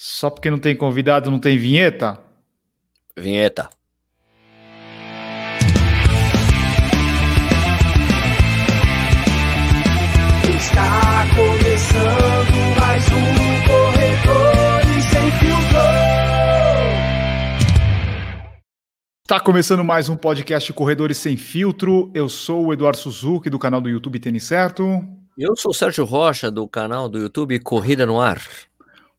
Só porque não tem convidado, não tem vinheta? Vinheta. Está começando mais um Corredores Sem Filtro. Está começando mais um podcast Corredores Sem Filtro. Eu sou o Eduardo Suzuki, do canal do YouTube Tênis Certo. Eu sou o Sérgio Rocha, do canal do YouTube Corrida no Ar.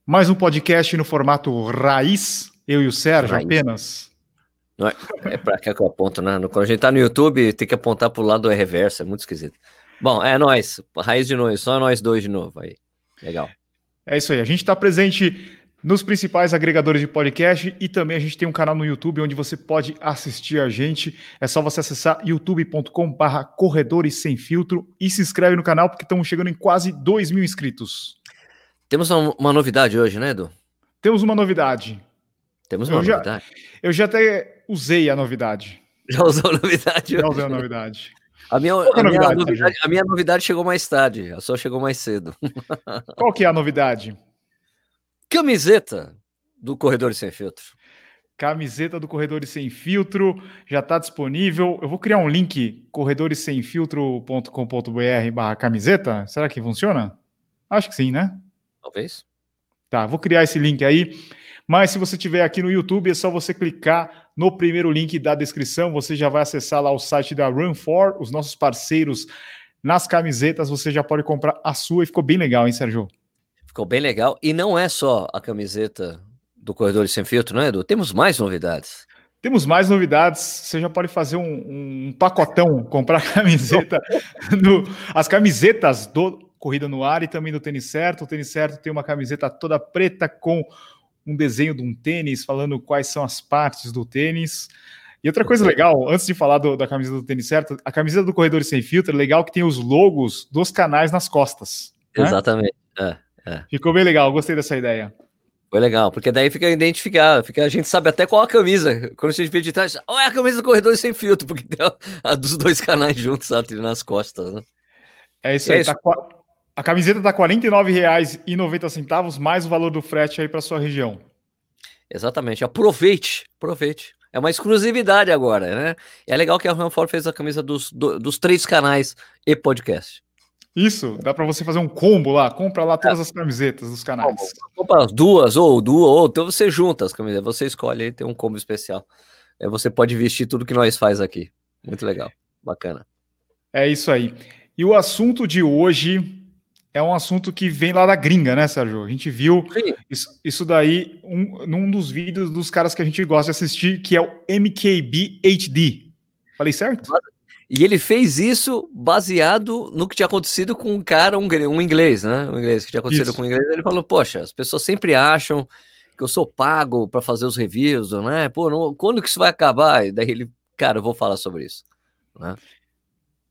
Mais um podcast no formato raiz, eu e o Sérgio Raiz. apenas. Não é, é pra cá que eu aponto, né? Quando a gente tá no YouTube, tem que apontar pro lado reverso, é muito esquisito. Bom, é nós, raiz de nós, só nós dois de novo aí. Legal. É isso aí. A gente está presente nos principais agregadores de podcast e também a gente tem um canal no YouTube onde você pode assistir a gente. É só você acessar youtube.com/barra Corredores Sem Filtro e se inscreve no canal porque estamos chegando em quase 2 mil inscritos. Temos uma, novidade hoje, né, Edu? Temos uma novidade. Temos Eu uma já- novidade. Eu já até usei a novidade. Já usou a novidade Já usei a novidade. A minha, é a a, minha novidade, novidade, a minha novidade chegou mais tarde, a sua chegou mais cedo. Qual que é a novidade? Camiseta do Corredor Sem Filtro. Camiseta do Corredores Sem Filtro já está disponível. Eu vou criar um link corredoressemfiltro.com.br barra camiseta. Será que funciona? Acho que sim, né? Talvez. Tá, vou criar esse link aí. Mas se você estiver aqui no YouTube, é só você clicar no primeiro link da descrição. Você já vai acessar lá o site da Run4, os nossos parceiros nas camisetas. Você já pode comprar a sua e ficou bem legal, hein, Sérgio? Ficou bem legal. E não é só a camiseta do Corredor Sem Filtro, não é, Edu? Temos mais novidades. Temos mais novidades. Você já pode fazer um, um pacotão, comprar camiseta, as camisetas do Corrida no Ar e também do Tênis Certo. O Tênis Certo tem uma camiseta toda preta com um desenho de um tênis, falando quais são as partes do tênis. E outra coisa legal, antes de falar do- da camiseta do Tênis Certo, a camiseta do Corredor Sem Filtro é legal que tem os logos dos canais nas costas. né? Exatamente. Ficou bem legal, gostei dessa ideia. Foi legal, porque daí fica identificado, fica, a gente sabe até qual a camisa. Quando a gente vê de trás, olha a camisa do Corredor Sem Filtro, porque tem a, a dos dois canais juntos sabe, nas costas, né? É isso É aí. isso. tá a camiseta tá R$ 49,90 mais o valor do frete aí para sua região. Exatamente. Aproveite, aproveite. É uma exclusividade agora, né? É legal que a Ranford fez a camisa dos, do- dos três canais e podcast. Isso, dá para você fazer um combo lá, compra lá todas as camisetas dos canais. As duas, ou duas, ou então você junta as camisas, você escolhe aí, tem um combo especial. Aí você pode vestir tudo que nós faz aqui. Muito legal, bacana. É isso aí. E o assunto de hoje é um assunto que vem lá da gringa, né, Sérgio? A gente viu isso, isso daí um, num dos vídeos dos caras que a gente gosta de assistir, que é o MKB HD. Falei certo? E ele fez isso baseado no que tinha acontecido com um cara, um, um inglês, né? Um inglês que tinha acontecido Isso. com um inglês. Ele falou: Poxa, as pessoas sempre acham que eu sou pago para fazer os reviews, né? Pô, não- quando que isso vai acabar? E daí ele, cara, eu vou falar sobre isso. Né?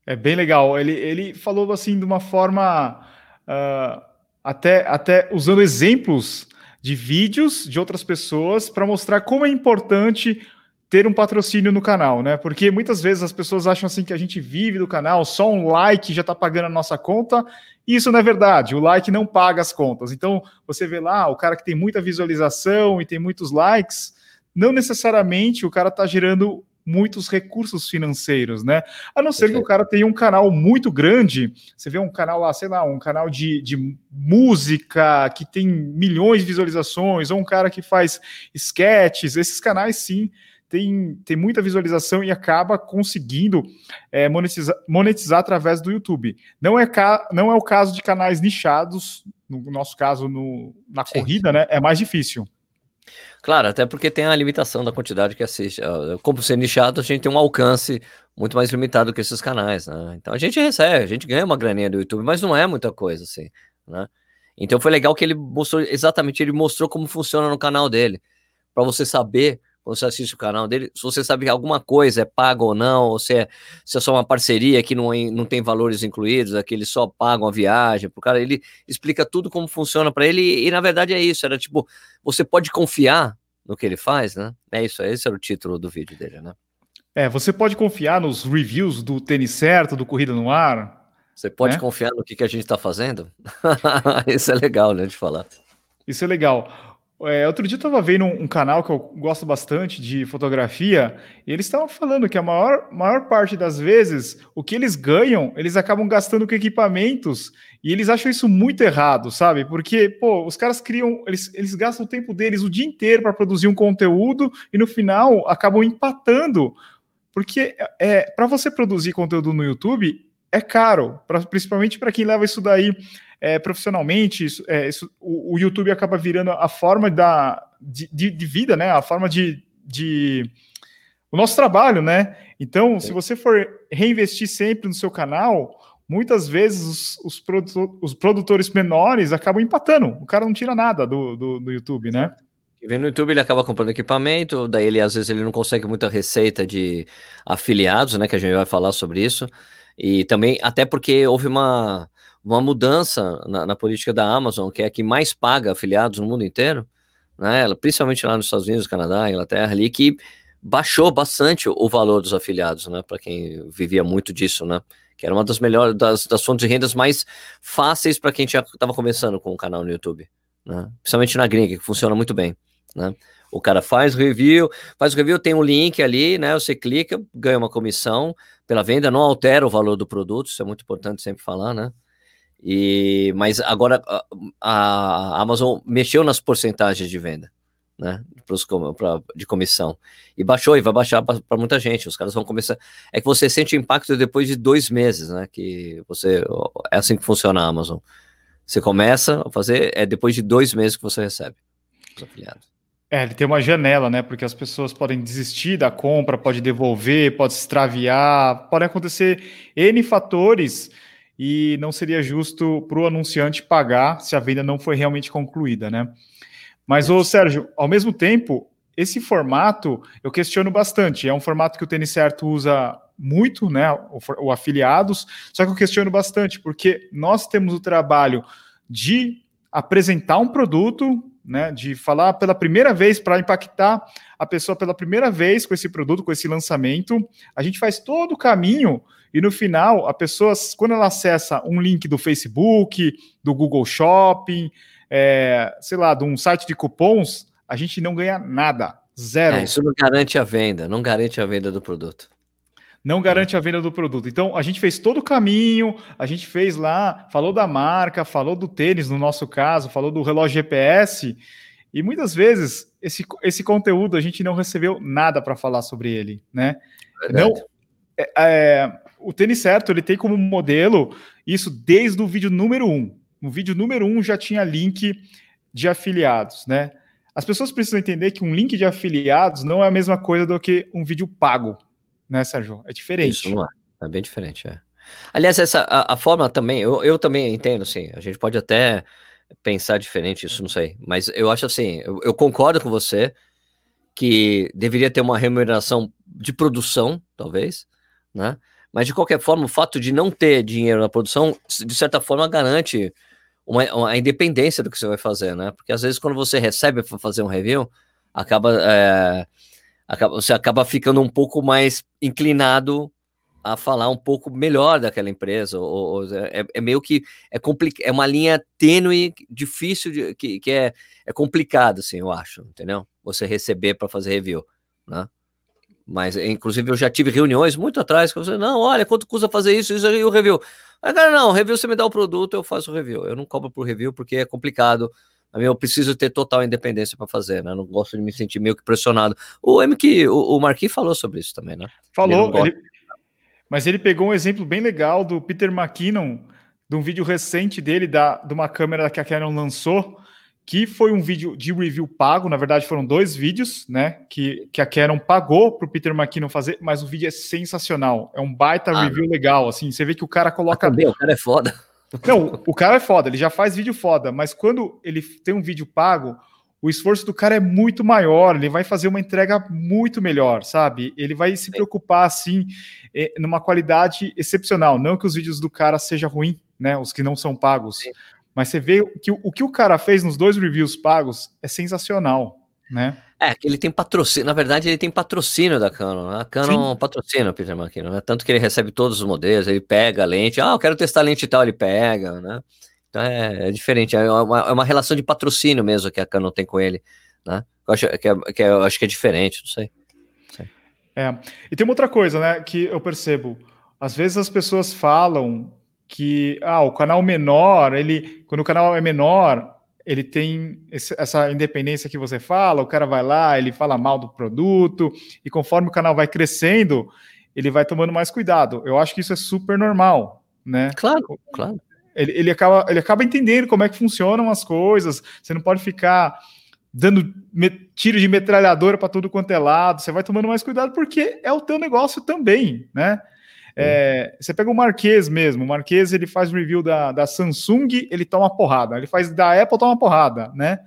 É bem legal. Ele, ele falou assim de uma forma ah, até, até usando exemplos de vídeos de outras pessoas para mostrar como é importante ter um patrocínio no canal, né? Porque muitas vezes as pessoas acham assim que a gente vive do canal, só um like já está pagando a nossa conta. Isso não é verdade. O like não paga as contas. Então você vê lá o cara que tem muita visualização e tem muitos likes, não necessariamente o cara está gerando muitos recursos financeiros, né? A não ser que o cara tenha um canal muito grande. Você vê um canal lá, sei lá, um canal de, de música que tem milhões de visualizações, ou um cara que faz sketches. Esses canais, sim, tem, tem muita visualização e acaba conseguindo é, monetizar, monetizar através do YouTube. Não é, ca, não é o caso de canais nichados, no nosso caso, no, na Sim. corrida, né? É mais difícil. Claro, até porque tem a limitação da quantidade que assiste. Como ser nichado, a gente tem um alcance muito mais limitado que esses canais, né? Então a gente recebe, a gente ganha uma graninha do YouTube, mas não é muita coisa, assim, né? Então foi legal que ele mostrou exatamente, ele mostrou como funciona no canal dele, para você saber quando você assiste o canal dele, se você sabe que alguma coisa é paga ou não, ou se é, se é só uma parceria que não, é- não tem valores incluídos, é que eles só pagam a viagem pro cara, ele explica tudo como funciona para ele, e, e, na verdade é isso, era tipo, você pode confiar no que ele faz, né? É isso, esse era o título do vídeo dele, né? É, você pode confiar nos reviews do Tênis Certo, do Corrida no Ar, Você pode Né? confiar no que, que a gente está fazendo? Isso é legal, né, de falar. Isso é legal. É, outro dia eu estava vendo um, um, canal que eu gosto bastante de fotografia, e eles estavam falando que a maior, maior parte das vezes o que eles ganham, eles acabam gastando com equipamentos, e eles acham isso muito errado, sabe? Porque, pô, os caras criam, eles, eles gastam o tempo deles o dia inteiro para produzir um conteúdo e no final acabam empatando. Porque é, para você produzir conteúdo no YouTube é caro, pra, principalmente para quem leva isso daí é, profissionalmente, isso, é, isso, o, o, YouTube acaba virando a forma da, de, de, de vida, né? A forma de, de, o nosso trabalho, né? Então, se você for reinvestir sempre no seu canal, muitas vezes os, os, produtor, os, produtores menores acabam empatando. O cara não tira nada do, do, do YouTube, né? Vem no YouTube, ele acaba comprando equipamento, daí ele às vezes ele não consegue muita receita de afiliados, né? Que a gente vai falar sobre isso. E também, até porque houve uma, uma mudança na, na, política da Amazon, que é a que mais paga afiliados no mundo inteiro, né? Principalmente lá nos Estados Unidos, Canadá, Inglaterra, ali, que baixou bastante o valor dos afiliados, né? Para quem vivia muito disso, né? Que era uma das melhores, das, das fontes de rendas mais fáceis para quem já estava começando com o canal no YouTube, né? Principalmente na gringa, que funciona muito bem, né? O cara faz review, faz o review, tem um link ali, né? Você clica, ganha uma comissão pela venda, não altera o valor do produto, isso é muito importante sempre falar, né? E, mas agora a, a Amazon mexeu nas porcentagens de venda, né? Pros, pra, de comissão. E baixou e vai baixar para muita gente. Os caras vão começar. É que você sente o impacto depois de dois meses, né? Que você. É assim que funciona a Amazon. Você começa a fazer, é depois de dois meses que você recebe os afiliados. É, ele tem uma janela, né? Porque as pessoas podem desistir da compra, pode devolver, pode se extraviar, podem acontecer N fatores e não seria justo para o anunciante pagar se a venda não foi realmente concluída, né? Mas, ô Sérgio, ao mesmo tempo, esse formato eu questiono bastante. É um formato que o Tênis Certo usa muito, né? O, o afiliados, só que eu questiono bastante, porque nós temos o trabalho de apresentar um produto, né? De falar pela primeira vez para impactar a pessoa pela primeira vez com esse produto, com esse lançamento. A gente faz todo o caminho e no final, a pessoa, quando ela acessa um link do Facebook, do Google Shopping, é, sei lá, de um site de cupons, a gente não ganha nada. Zero. É, isso não garante a venda, não garante a venda do produto. Não garante a venda do produto. Então, a gente fez todo o caminho, a gente fez lá, falou da marca, falou do tênis, no nosso caso, falou do relógio GPS, e muitas vezes esse, esse conteúdo a gente não recebeu nada para falar sobre ele, né? Verdade. Não, é, é, o tênis certo ele tem como modelo isso desde o vídeo número um. No vídeo número um já tinha link de afiliados, né? As pessoas precisam entender que um link de afiliados não é a mesma coisa do que um vídeo pago, né, Sérgio? É diferente. Isso, não é. É bem diferente, é. Aliás, essa, a, a forma também, eu, eu também entendo, sim. A gente pode até pensar diferente, isso não sei. Mas eu acho assim, eu, eu concordo com você que deveria ter uma remuneração de produção, talvez, né? Mas de qualquer forma, o fato de não ter dinheiro na produção, de certa forma, garante uma, uma, a independência do que você vai fazer, né? Porque às vezes quando você recebe para fazer um review, acaba, é, acaba, você acaba ficando um pouco mais inclinado a falar um pouco melhor daquela empresa. Ou, ou é, é, meio que é, é uma linha tênue, difícil, de, que, que é, é complicado, assim, eu acho, entendeu? Você receber para fazer review, né? Mas, inclusive, eu já tive reuniões muito atrás que você, não, olha, quanto custa fazer isso, isso aí, o review. Aí, cara, não, review, você me dá o produto, eu faço o review. Eu não cobro por review porque é complicado. Eu preciso ter total independência para fazer, né? Eu não gosto de me sentir meio que pressionado. O MQ, o, o Marquis falou sobre isso também, né? Falou, ele ele... mas ele pegou um exemplo bem legal do Peter McKinnon, de um vídeo recente dele, da, de uma câmera que a Canon lançou, que foi um vídeo de review pago, na verdade foram dois vídeos, né, que, que a Canon pagou para o Peter McKinnon fazer, mas o vídeo é sensacional, é um baita ah, review legal, assim, você vê que o cara coloca... Ah, também, o cara é foda. Não, o cara é foda, ele já faz vídeo foda, mas quando ele tem um vídeo pago, o esforço do cara é muito maior, ele vai fazer uma entrega muito melhor, sabe? Ele vai se preocupar, assim, eh, numa qualidade excepcional, não que os vídeos do cara sejam ruins, né, os que não são pagos, Sim mas você vê que o, o que o cara fez nos dois reviews pagos é sensacional, né? É, que ele tem patrocínio, na verdade ele tem patrocínio da Canon, né? a Canon Sim. patrocina o Peter McKinnon, né? tanto que ele recebe todos os modelos, ele pega a lente, ah, eu quero testar a lente e tal, ele pega, né? Então é, é diferente, é uma, é uma, relação de patrocínio mesmo que a Canon tem com ele, né? Eu acho que é, que é, eu acho que é diferente, não sei. não sei. É. E tem uma outra coisa, né, que eu percebo. Às vezes as pessoas falam que ah, o canal menor, ele, quando o canal é menor, ele tem esse, essa independência que você fala, o cara vai lá, ele fala mal do produto, e conforme o canal vai crescendo, ele vai tomando mais cuidado. Eu acho que isso é super normal, né? Claro, claro. Ele, ele, acaba, ele acaba entendendo como é que funcionam as coisas, você não pode ficar dando tiro de metralhadora para tudo quanto é lado, você vai tomando mais cuidado porque é o teu negócio também, né? É, você pega o Marquês mesmo, o Marquês ele faz review da, da Samsung, ele toma porrada, ele faz da Apple, toma porrada, né?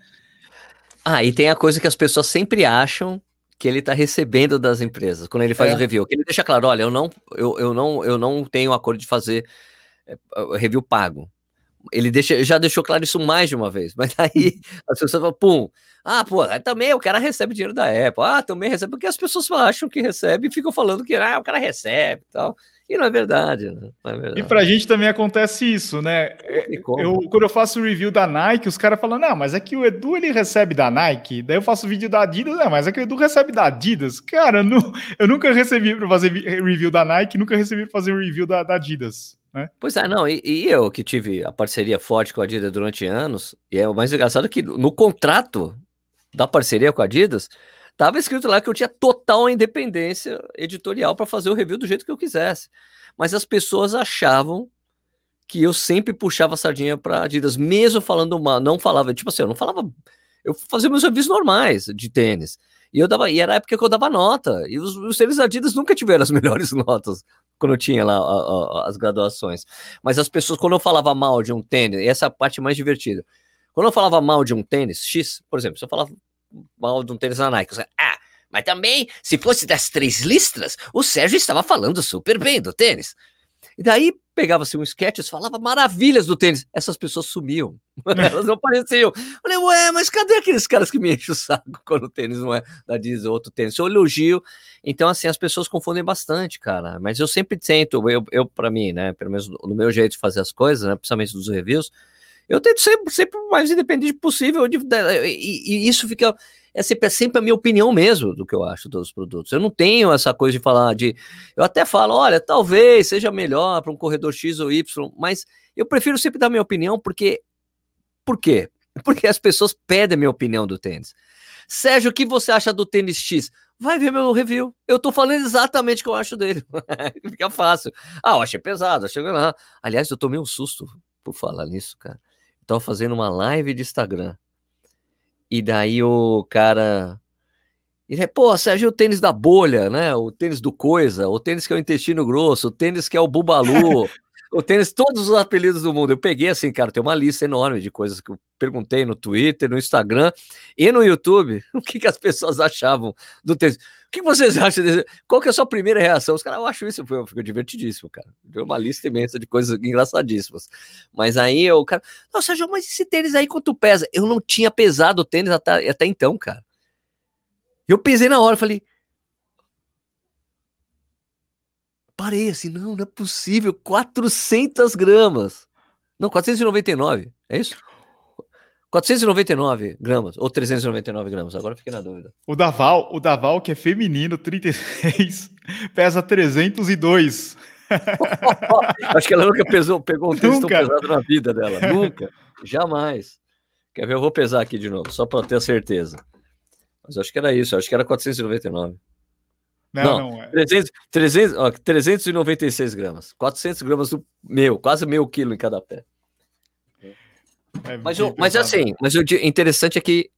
Ah, e tem a coisa que as pessoas sempre acham que ele está recebendo das empresas quando ele faz é. o review. Que ele deixa claro, olha, eu não, eu, eu não, eu não tenho acordo de fazer é, review pago. Ele deixa, já deixou claro isso mais de uma vez, mas aí as pessoas falam, pum, ah, pô, também o cara recebe dinheiro da Apple, ah, também recebe, porque as pessoas acham que recebe e ficam falando que ah, o cara recebe e tal. E não é verdade, né? Não é verdade. E pra gente também acontece isso, né? Eu, quando eu faço review da Nike, os caras falam, não, mas é que o Edu ele recebe da Nike. Daí eu faço vídeo da Adidas, não, mas é que o Edu recebe da Adidas. Cara, eu, não, eu nunca recebi para fazer review da Nike, nunca recebi para fazer review da, da Adidas. Né? Pois é, não, e, e, eu que tive a parceria forte com a Adidas durante anos, e é o mais engraçado que no contrato da parceria com a Adidas, Tava escrito lá que eu tinha total independência editorial para fazer o review do jeito que eu quisesse. Mas as pessoas achavam que eu sempre puxava a sardinha para Adidas, mesmo falando mal, não falava, tipo assim, eu não falava, eu fazia meus reviews normais de tênis. E eu dava, e era a época que eu dava nota. E os, os tênis Adidas nunca tiveram as melhores notas quando eu tinha lá a, a, as graduações. Mas as pessoas, quando eu falava mal de um tênis, essa é a parte mais divertida. Quando eu falava mal de um tênis X, por exemplo, se eu falava mal de um tênis na Nike. Ah, mas também, se fosse das três listras, o Sérgio estava falando super bem do tênis. E daí pegava-se um sketch, falava maravilhas do tênis. Essas pessoas sumiam. Elas não apareciam. Falei, ué, mas cadê aqueles caras que me enchem o saco quando o tênis não é da Disney ou outro tênis? Eu elogio. Então, assim, as pessoas confundem bastante, cara. Mas eu sempre tento, eu, eu para mim, né, pelo menos no meu jeito de fazer as coisas, né, principalmente dos reviews, eu tento ser sempre o mais independente possível. De, e, e, isso fica. É sempre, é sempre a minha opinião mesmo do que eu acho dos produtos. Eu não tenho essa coisa de falar de. Eu até falo, olha, talvez seja melhor para um corredor X ou Y, mas eu prefiro sempre dar minha opinião, porque. Por quê? Porque as pessoas pedem a minha opinião do tênis. Sérgio, o que você acha do tênis X? Vai ver meu review. Eu tô falando exatamente o que eu acho dele. Fica fácil. Ah, eu achei pesado, achei. Aliás, eu tomei um susto por falar nisso, cara tava fazendo uma live de Instagram. E daí o cara. Ele, pô, Sérgio, o tênis da bolha, né? O tênis do coisa, o tênis que é o intestino grosso, o tênis que é o bubalu, o tênis, todos os apelidos do mundo. Eu peguei assim, cara, tem uma lista enorme de coisas que eu perguntei no Twitter, no Instagram e no YouTube o que, que as pessoas achavam do tênis que vocês acham desse? Qual que é a sua primeira reação? Os caras, eu acho isso, fica divertidíssimo, cara. Deu uma lista imensa de coisas engraçadíssimas. Mas aí o cara, não, Sérgio, mas esse tênis aí quanto pesa? Eu não tinha pesado o tênis até, até então, cara. Eu pesei na hora, falei. Parei assim, não, não é possível, 400 gramas. Não, 499, é isso? 499 gramas ou 399 gramas, agora fiquei na dúvida. O Daval, o Daval que é feminino, 36, pesa 302. Acho que ela nunca pesou, pegou um tênis tão pesado na vida dela, nunca, jamais. Quer ver? Eu vou pesar aqui de novo, só para ter a certeza. Mas acho que era isso, acho que era 499. Não, não, não é. 300, 300, ó, 396 gramas, 400 gramas do meu, quase meio quilo em cada pé. É mas, eu, mas assim, mas o interessante é que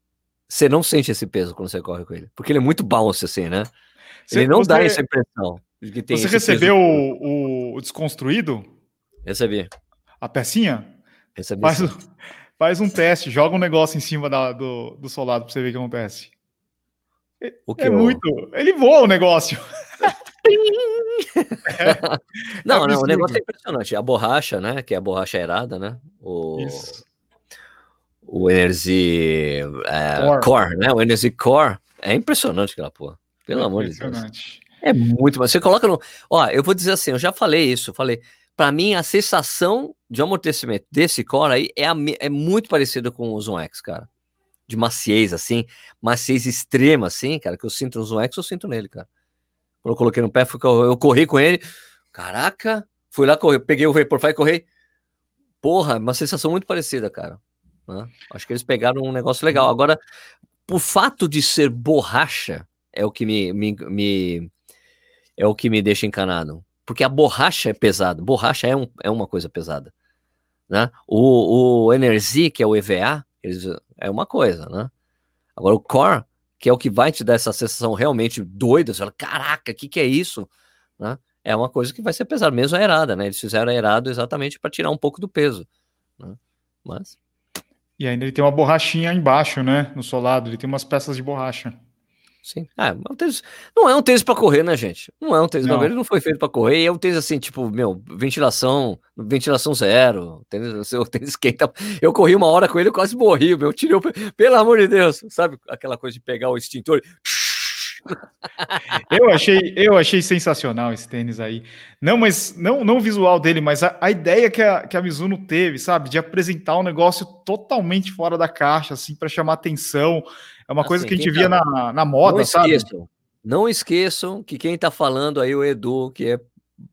você não sente esse peso quando você corre com ele, porque ele é muito bounce, assim, né? Você, ele não você, dá essa impressão. De que tem você recebeu o, o, Desconstruído? Recebi. A pecinha? Recebi. Faz, faz um teste, joga um negócio em cima da, do, do solado pra você ver o que acontece. O que é eu... muito. Ele voa o negócio. é, não, é não, o negócio é impressionante. A borracha, né? Que é a borracha aerada, né? O... Isso o Energy é, Core. Core. né? O Energy Core. É impressionante aquela porra. Pelo é amor de Deus. É muito, mas você coloca no. Ó, eu vou dizer assim, eu já falei isso, eu falei. Para mim, a sensação de amortecimento desse core aí é, a, é muito parecido com o Zoom X, cara. De maciez, assim, maciez extrema, assim, cara, que eu sinto no Zoom X, eu sinto nele, cara. Quando eu coloquei no pé, eu corri com ele, caraca, fui lá, corri, peguei o Vaporfly e corri. Porra, uma sensação muito parecida, cara. Né? Acho que eles pegaram um negócio legal. Agora, por fato de ser borracha, é o que me, me, me é o que me deixa encanado. Porque a borracha é pesada. Borracha é, um, é uma coisa pesada. Né? O, o Energy, que é o EVA, eles, é uma coisa, né? Agora o Core, que é o que vai te dar essa sensação realmente doida, você fala, caraca, o que, que é isso? Né? É uma coisa que vai ser pesada, mesmo a errada, né? Eles fizeram a errado exatamente para tirar um pouco do peso. Né? Mas. E ainda ele tem uma borrachinha embaixo, né? No solado, ele tem umas peças de borracha. Sim. É, é um tênis, não é um tênis para correr, né, gente? Não é um tênis, não. ele não foi feito para correr, é um tênis assim, tipo, meu, ventilação, ventilação zero, tênis, o tênis esquenta. Eu corri uma hora com ele, eu quase morri, meu, tirei, pelo amor de Deus, sabe aquela coisa de pegar o extintor eu achei, eu achei sensacional esse tênis aí. Não, mas não, não o visual dele, mas a, a ideia que a, que a Mizuno teve, sabe, de apresentar um negócio totalmente fora da caixa, assim, para chamar atenção. É uma assim, coisa que a gente via tá... na, na moda, não sabe? Esqueçam, não esqueçam que quem está falando aí, o Edu, que é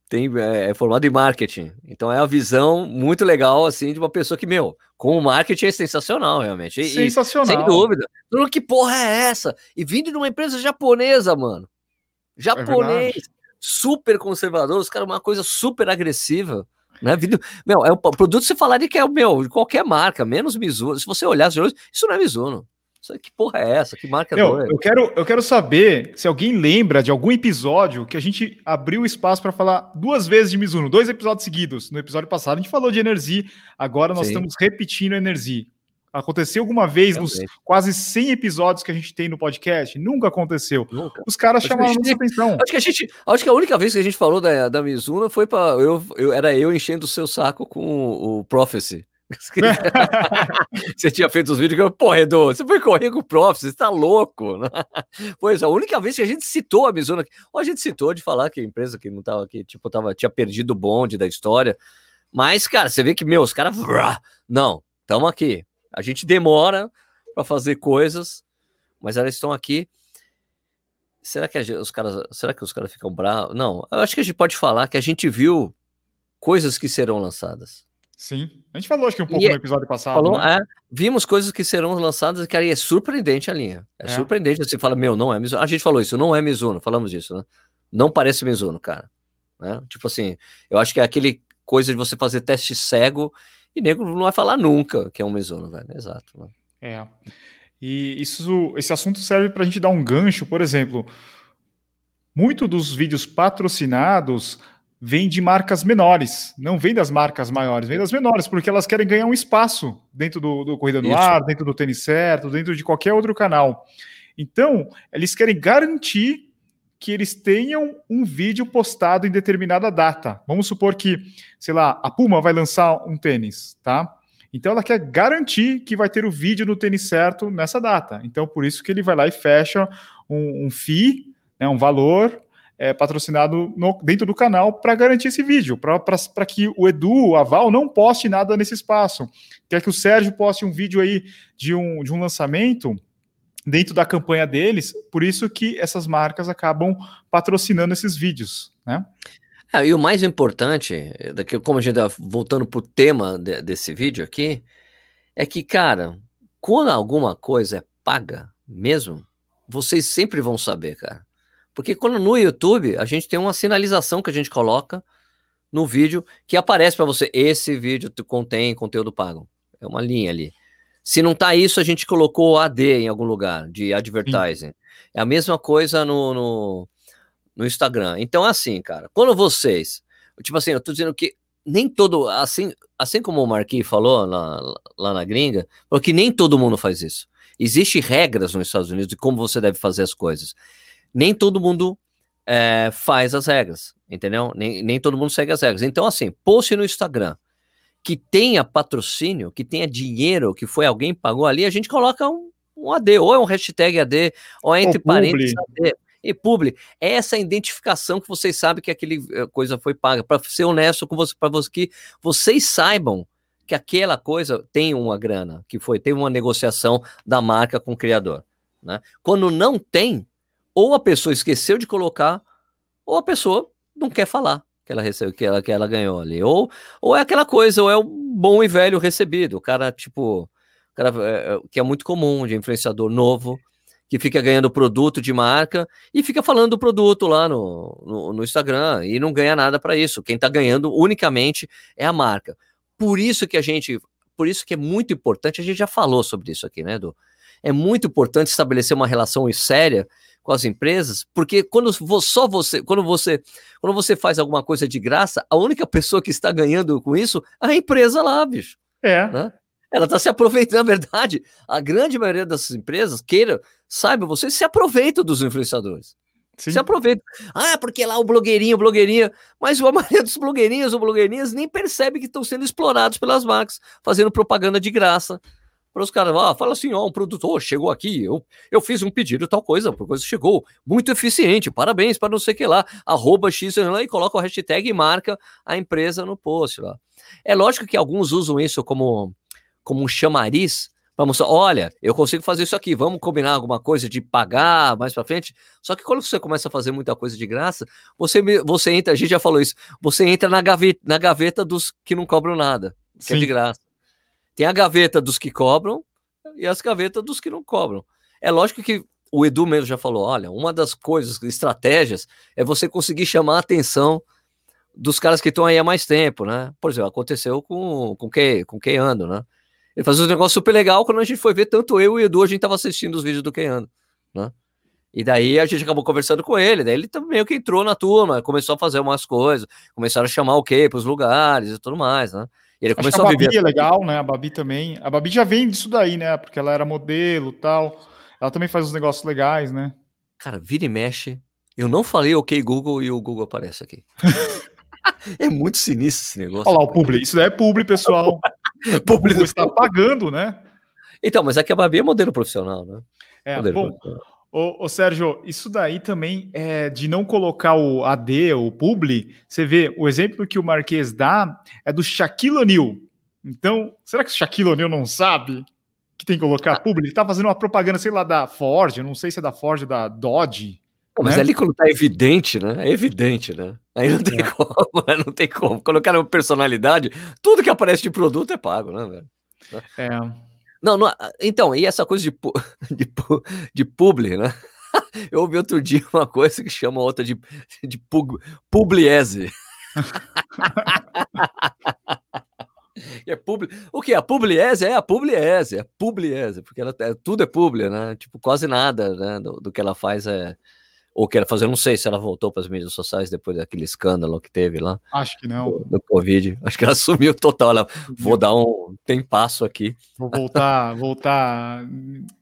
tem, é, é, formado em marketing. Então é a visão muito legal, assim, de uma pessoa que, meu, com o marketing é sensacional, realmente. E, sensacional. sem dúvida. Que porra é essa? E vindo de uma empresa japonesa, mano. Japonês. É super conservador, os caras, uma coisa super agressiva. Né? Vindo, meu, é um produto você falaria que é o meu, de qualquer marca, menos Mizuno. Se você olhar, isso não é Mizuno. Que porra é essa? Que marca Meu, Eu quero, eu quero saber se alguém lembra de algum episódio que a gente abriu espaço para falar duas vezes de Mizuno, dois episódios seguidos. No episódio passado a gente falou de Energy, agora nós Sim. estamos repetindo Energy. Aconteceu alguma vez nos quase 100 episódios que a gente tem no podcast? Nunca aconteceu. Nunca. Os caras acho chamaram nossa atenção. Acho que, a gente, acho que a única vez que a gente falou da, da Mizuno foi para eu, eu, era eu enchendo o seu saco com o, o Prophecy. você tinha feito os vídeos que eu, pô, Edu, você foi correr com o prof, você tá louco. pois a única vez que a gente citou a Mizuno, ou a gente citou de falar que a empresa que não tava aqui, tipo, tava, tinha perdido o bonde da história. Mas, cara, você vê que, meu, os caras. Não, estamos aqui. A gente demora para fazer coisas, mas elas estão aqui. Será que os caras, será que os caras ficam bravos? Não, eu acho que a gente pode falar que a gente viu coisas que serão lançadas. Sim. A gente falou acho que um pouco e no episódio passado. Falou, né? é, vimos coisas que serão lançadas que aí é surpreendente a linha. É, é. surpreendente. Você fala, meu, não é Mizuno. A gente falou isso, não é Mizuno, falamos disso, né? Não parece Mizuno, cara. Né? Tipo assim, eu acho que é aquele coisa de você fazer teste cego e nego não vai falar nunca que é um Mizuno, velho. Exato. Né? É. E isso, esse assunto serve para a gente dar um gancho, por exemplo. Muito dos vídeos patrocinados vem de marcas menores, não vem das marcas maiores, vem das menores, porque elas querem ganhar um espaço dentro do, do Corrida no Isso. Ar, dentro do Tênis Certo, dentro de qualquer outro canal. Então, eles querem garantir que eles tenham um vídeo postado em determinada data. Vamos supor que, sei lá, a Puma vai lançar um tênis, tá? Então ela quer garantir que vai ter o vídeo no tênis certo nessa data. Então por isso que ele vai lá e fecha um, um FII, né, um valor é, patrocinado no, dentro do canal para garantir esse vídeo, para que o Edu, o Aval, não poste nada nesse espaço. Quer que o Sérgio poste um vídeo aí de um, de um lançamento dentro da campanha deles, por isso que essas marcas acabam patrocinando esses vídeos, né? É, e o mais importante, daqui, como a gente está voltando para o tema de, desse vídeo aqui, é que, cara, quando alguma coisa é paga mesmo, vocês sempre vão saber, cara. Porque quando no YouTube a gente tem uma sinalização que a gente coloca no vídeo que aparece para você: esse vídeo contém conteúdo pago. É uma linha ali. Se não tá isso, a gente colocou AD em algum lugar de advertising. Sim. É a mesma coisa no, no, no Instagram. Então, assim, cara, quando vocês. Tipo assim, eu tô dizendo que nem todo. Assim, assim como o Marquinhos falou lá, lá na gringa, porque nem todo mundo faz isso. Existem regras nos Estados Unidos de como você deve fazer as coisas nem todo mundo é, faz as regras, entendeu? Nem, nem todo mundo segue as regras. Então, assim, post no Instagram que tenha patrocínio, que tenha dinheiro, que foi alguém que pagou ali, a gente coloca um, um AD, ou é um hashtag AD, ou é entre parênteses AD. E publi é essa identificação que vocês sabem que aquele eh, coisa foi paga, para ser honesto com você, para você, que vocês saibam que aquela coisa tem uma grana, que foi, tem uma negociação da marca com o criador. Né? Quando não tem, ou a pessoa esqueceu de colocar, ou a pessoa não quer falar que ela recebeu, que ela, que ela ganhou ali. Ou, ou é aquela coisa, ou é o bom e velho recebido. O cara, tipo, o cara, é, é que é muito comum de influenciador novo, que fica ganhando produto de marca e fica falando do produto lá no, no, no Instagram e não ganha nada para isso. Quem está ganhando unicamente é a marca. Por isso que a gente, por isso que é muito importante, a gente já falou sobre isso aqui, né, Edu? É muito importante estabelecer uma relação séria com as empresas, porque quando só você, quando você, quando você faz alguma coisa de graça, a única pessoa que está ganhando com isso é a empresa lá, bicho. É. Né? Ela está se aproveitando, na verdade, a grande maioria dessas empresas, queira, saiba, você se aproveita dos influenciadores. Sim. Se aproveita. Ah, porque lá o blogueirinho, blogueirinha. Mas a maioria dos blogueirinhos ou blogueirinhas nem percebe que estão sendo explorados pelas marcas, fazendo propaganda de graça para os caras, ah, fala assim, ó, um produtor chegou aqui, eu, eu fiz um pedido, tal coisa, a coisa chegou, muito eficiente, parabéns para não sei o que lá, arroba X e coloca o hashtag e marca a empresa no post lá. É lógico que alguns usam isso como, como um chamariz, para mostrar, olha, eu consigo fazer isso aqui, vamos combinar alguma coisa de pagar mais para frente. Só que quando você começa a fazer muita coisa de graça, você, você entra, a gente já falou isso, você entra na gaveta, na gaveta dos que não cobram nada, que Sim. é de graça. Tem a gaveta dos que cobram e as gavetas dos que não cobram. É lógico que o Edu mesmo já falou: olha, uma das coisas, estratégias, é você conseguir chamar a atenção dos caras que estão aí há mais tempo, né? Por exemplo, aconteceu com, com, quem, com quem ando, né? Ele fazia um negócio super legal quando a gente foi ver, tanto eu e o Edu, a gente tava assistindo os vídeos do ando, né? E daí a gente acabou conversando com ele, daí ele também que entrou na turma, começou a fazer umas coisas, começaram a chamar o quê para os lugares e tudo mais, né? Ele começou a, a Babi é legal, né? A Babi também. A Babi já vem disso daí, né? Porque ela era modelo tal. Ela também faz uns negócios legais, né? Cara, vira e mexe. Eu não falei ok Google e o Google aparece aqui. é muito sinistro esse negócio. Olha lá o publi. Isso daí é publi, pessoal. publi está pagando, né? Então, mas aqui a Babi é modelo profissional, né? É, modelo bom, profissional. Ô, ô, Sérgio, isso daí também é de não colocar o AD, o publi. Você vê, o exemplo que o Marquês dá é do Shaquille O'Neal. Então, será que o Shaquille O'Neal não sabe que tem que colocar ah. publi? Ele tá fazendo uma propaganda, sei lá, da Ford, não sei se é da Ford, da Dodge. Pô, mas né? ali quando tá evidente, né? É evidente, né? Aí não tem é. como, não tem como. Uma personalidade, tudo que aparece de produto é pago, né, velho? É. Não, não, então, e essa coisa de, de, de publi, né? Eu ouvi outro dia uma coisa que chama outra de, de pub, publiese. é publi... O que? A publiese? É a publiese, é publiese, porque ela, é, tudo é publi, né? Tipo, quase nada né? do, do que ela faz é, ou quer fazer, não sei se ela voltou para as mídias sociais depois daquele escândalo que teve lá. Acho que não. Do, Covid. Acho que ela sumiu total. Ela, vou dar um tem passo aqui. Vou voltar, voltar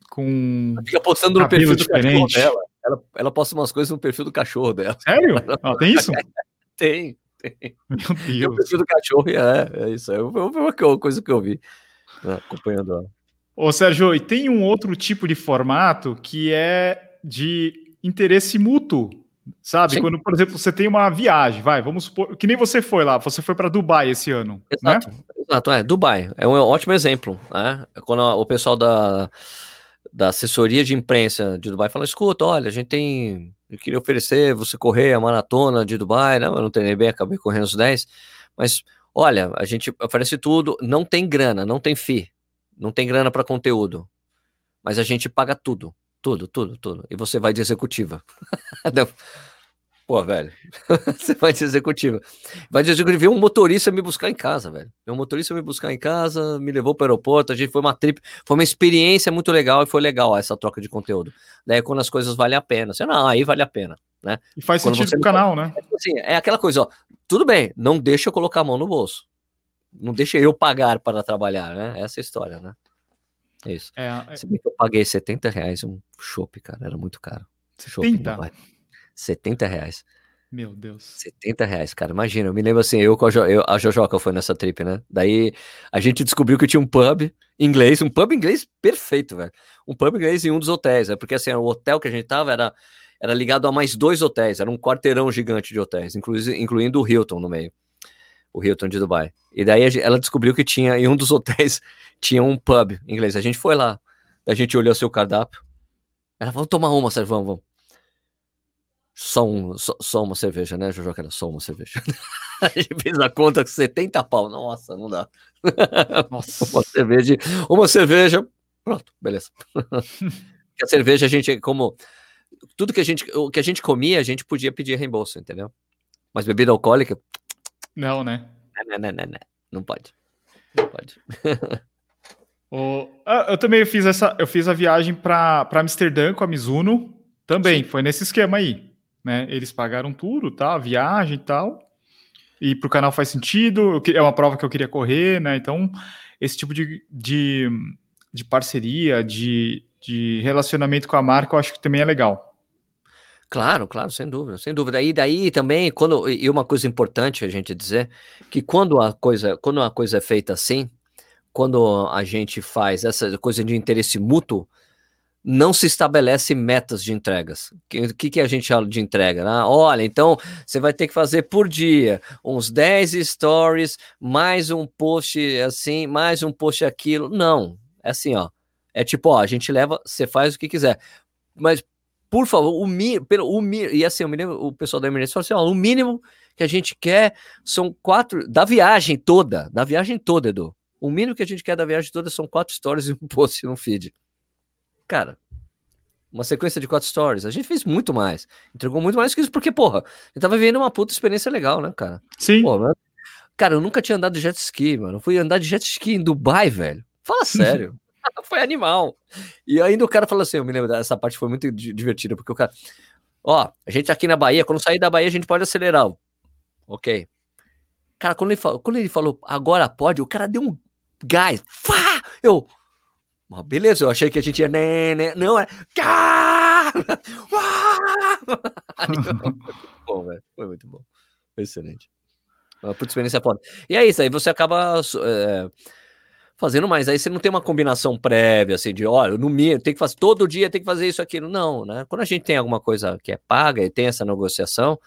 com. fica postando no perfil diferente. do cachorro dela. Ela, ela posta umas coisas no perfil do cachorro dela. Sério? Ah, tem isso? tem, tem. Meu Deus. Tem o perfil do cachorro, é, é isso. É uma coisa que eu vi né, acompanhando ela. Ô, Sérgio, e tem um outro tipo de formato que é de interesse mútuo, sabe? Sim. Quando, por exemplo, você tem uma viagem, vai, vamos supor, que nem você foi lá, você foi para Dubai esse ano, Exato. Né? Exato, é, Dubai, é um ótimo exemplo, né? Quando o pessoal da, da assessoria de imprensa de Dubai fala, escuta, olha, a gente tem, eu queria oferecer você correr a maratona de Dubai, né? Eu não treinei bem, acabei correndo os 10, mas olha, a gente oferece tudo, não tem grana, não tem FII, não tem grana para conteúdo, mas a gente paga tudo. Tudo, tudo, tudo. E você vai de executiva. Pô, velho. você vai de executiva. Vai de executiva. Veio um motorista me buscar em casa, velho. Veio um motorista me buscar em casa, me levou para o aeroporto. A gente foi uma trip. Foi uma experiência muito legal e foi legal essa troca de conteúdo. Daí, quando as coisas valem a pena. Você, não, aí vale a pena. Né? E faz quando sentido pro canal, né? É, assim, é aquela coisa, ó. Tudo bem, não deixa eu colocar a mão no bolso. Não deixa eu pagar para trabalhar, né? Essa é a história, né? Isso. É, é... Se bem que eu paguei 70 reais um chopp, cara, era muito caro. 70? 70 reais. Meu Deus. 70 reais, cara. Imagina, eu me lembro assim, eu com a, jo, eu, a Jojoca foi nessa trip, né? Daí a gente descobriu que tinha um pub inglês, um pub inglês perfeito, velho. Um pub inglês em um dos hotéis, né? Porque assim, o hotel que a gente tava era, era ligado a mais dois hotéis, era um quarteirão gigante de hotéis, incluindo o Hilton no meio, o Hilton de Dubai. E daí ela descobriu que tinha, em um dos hotéis, tinha um pub inglês. A gente foi lá, a gente olhou seu cardápio. Ela falou, tomar uma, sério, vamos, vamos. Só, um, só, só, uma cerveja, né, Jojo? Era só uma cerveja. a gente fez a conta com 70 pau. Nossa, não dá. Nossa. uma cerveja, uma cerveja, pronto, beleza. a cerveja, a gente, como tudo que a gente, o que a gente comia, a gente podia pedir reembolso, entendeu? Mas bebida alcoólica, não, né? Não, não, não, não, não pode. Não pode. o, ah, eu também fiz essa, eu fiz a viagem para Amsterdã com a Mizuno, também Sim. foi nesse esquema aí, né? Eles pagaram tudo, tá? A viagem e tal. E para o canal faz sentido, eu, é uma prova que eu queria correr, né? Então, esse tipo de, de, de parceria, de, de relacionamento com a marca, eu acho que também é legal. Claro, claro, sem dúvida, sem dúvida. E daí também, quando e uma coisa importante a gente dizer que quando a coisa, quando a coisa é feita assim, quando a gente faz essa coisa de interesse mútuo, não se estabelece metas de entregas. O que, que a gente fala de entrega? Né? Olha, então você vai ter que fazer por dia uns 10 stories, mais um post assim, mais um post aquilo. Não, é assim, ó. É tipo, ó, a gente leva, você faz o que quiser. Mas por favor, o mínimo, pelo, o mínimo, e assim, o, o pessoal da Emerência falou assim, ó, o mínimo que a gente quer são quatro, da viagem toda, da viagem toda, Edu, o mínimo que a gente quer da viagem toda são quatro stories e um post no feed. Cara, uma sequência de quatro stories, a gente fez muito mais, entregou muito mais que isso, porque, porra, eu tava vivendo uma puta experiência legal, né, cara? Sim. Porra, cara, eu nunca tinha andado de jet ski, mano, eu fui andar de jet ski em Dubai, velho. Fala sério. foi animal. E ainda o cara falou assim: eu me lembro dessa parte foi muito divertida, porque o cara, ó, a gente aqui na Bahia, quando sair da Bahia, a gente pode acelerar. Ok. Cara, quando ele falou, quando ele falou agora pode, o cara deu um gás. Fá! Eu. Beleza, eu achei que a gente ia. Né, né, não, é. bom, velho. Foi muito bom. Foi excelente. Uma puta experiência foda. E é isso, aí você acaba. É, fazendo mais. Aí você não tem uma combinação prévia, assim, de olha, no mínimo, tem que fazer todo dia, tem que fazer isso, aquilo. Não, né? Quando a gente tem alguma coisa que é paga e tem essa negociação,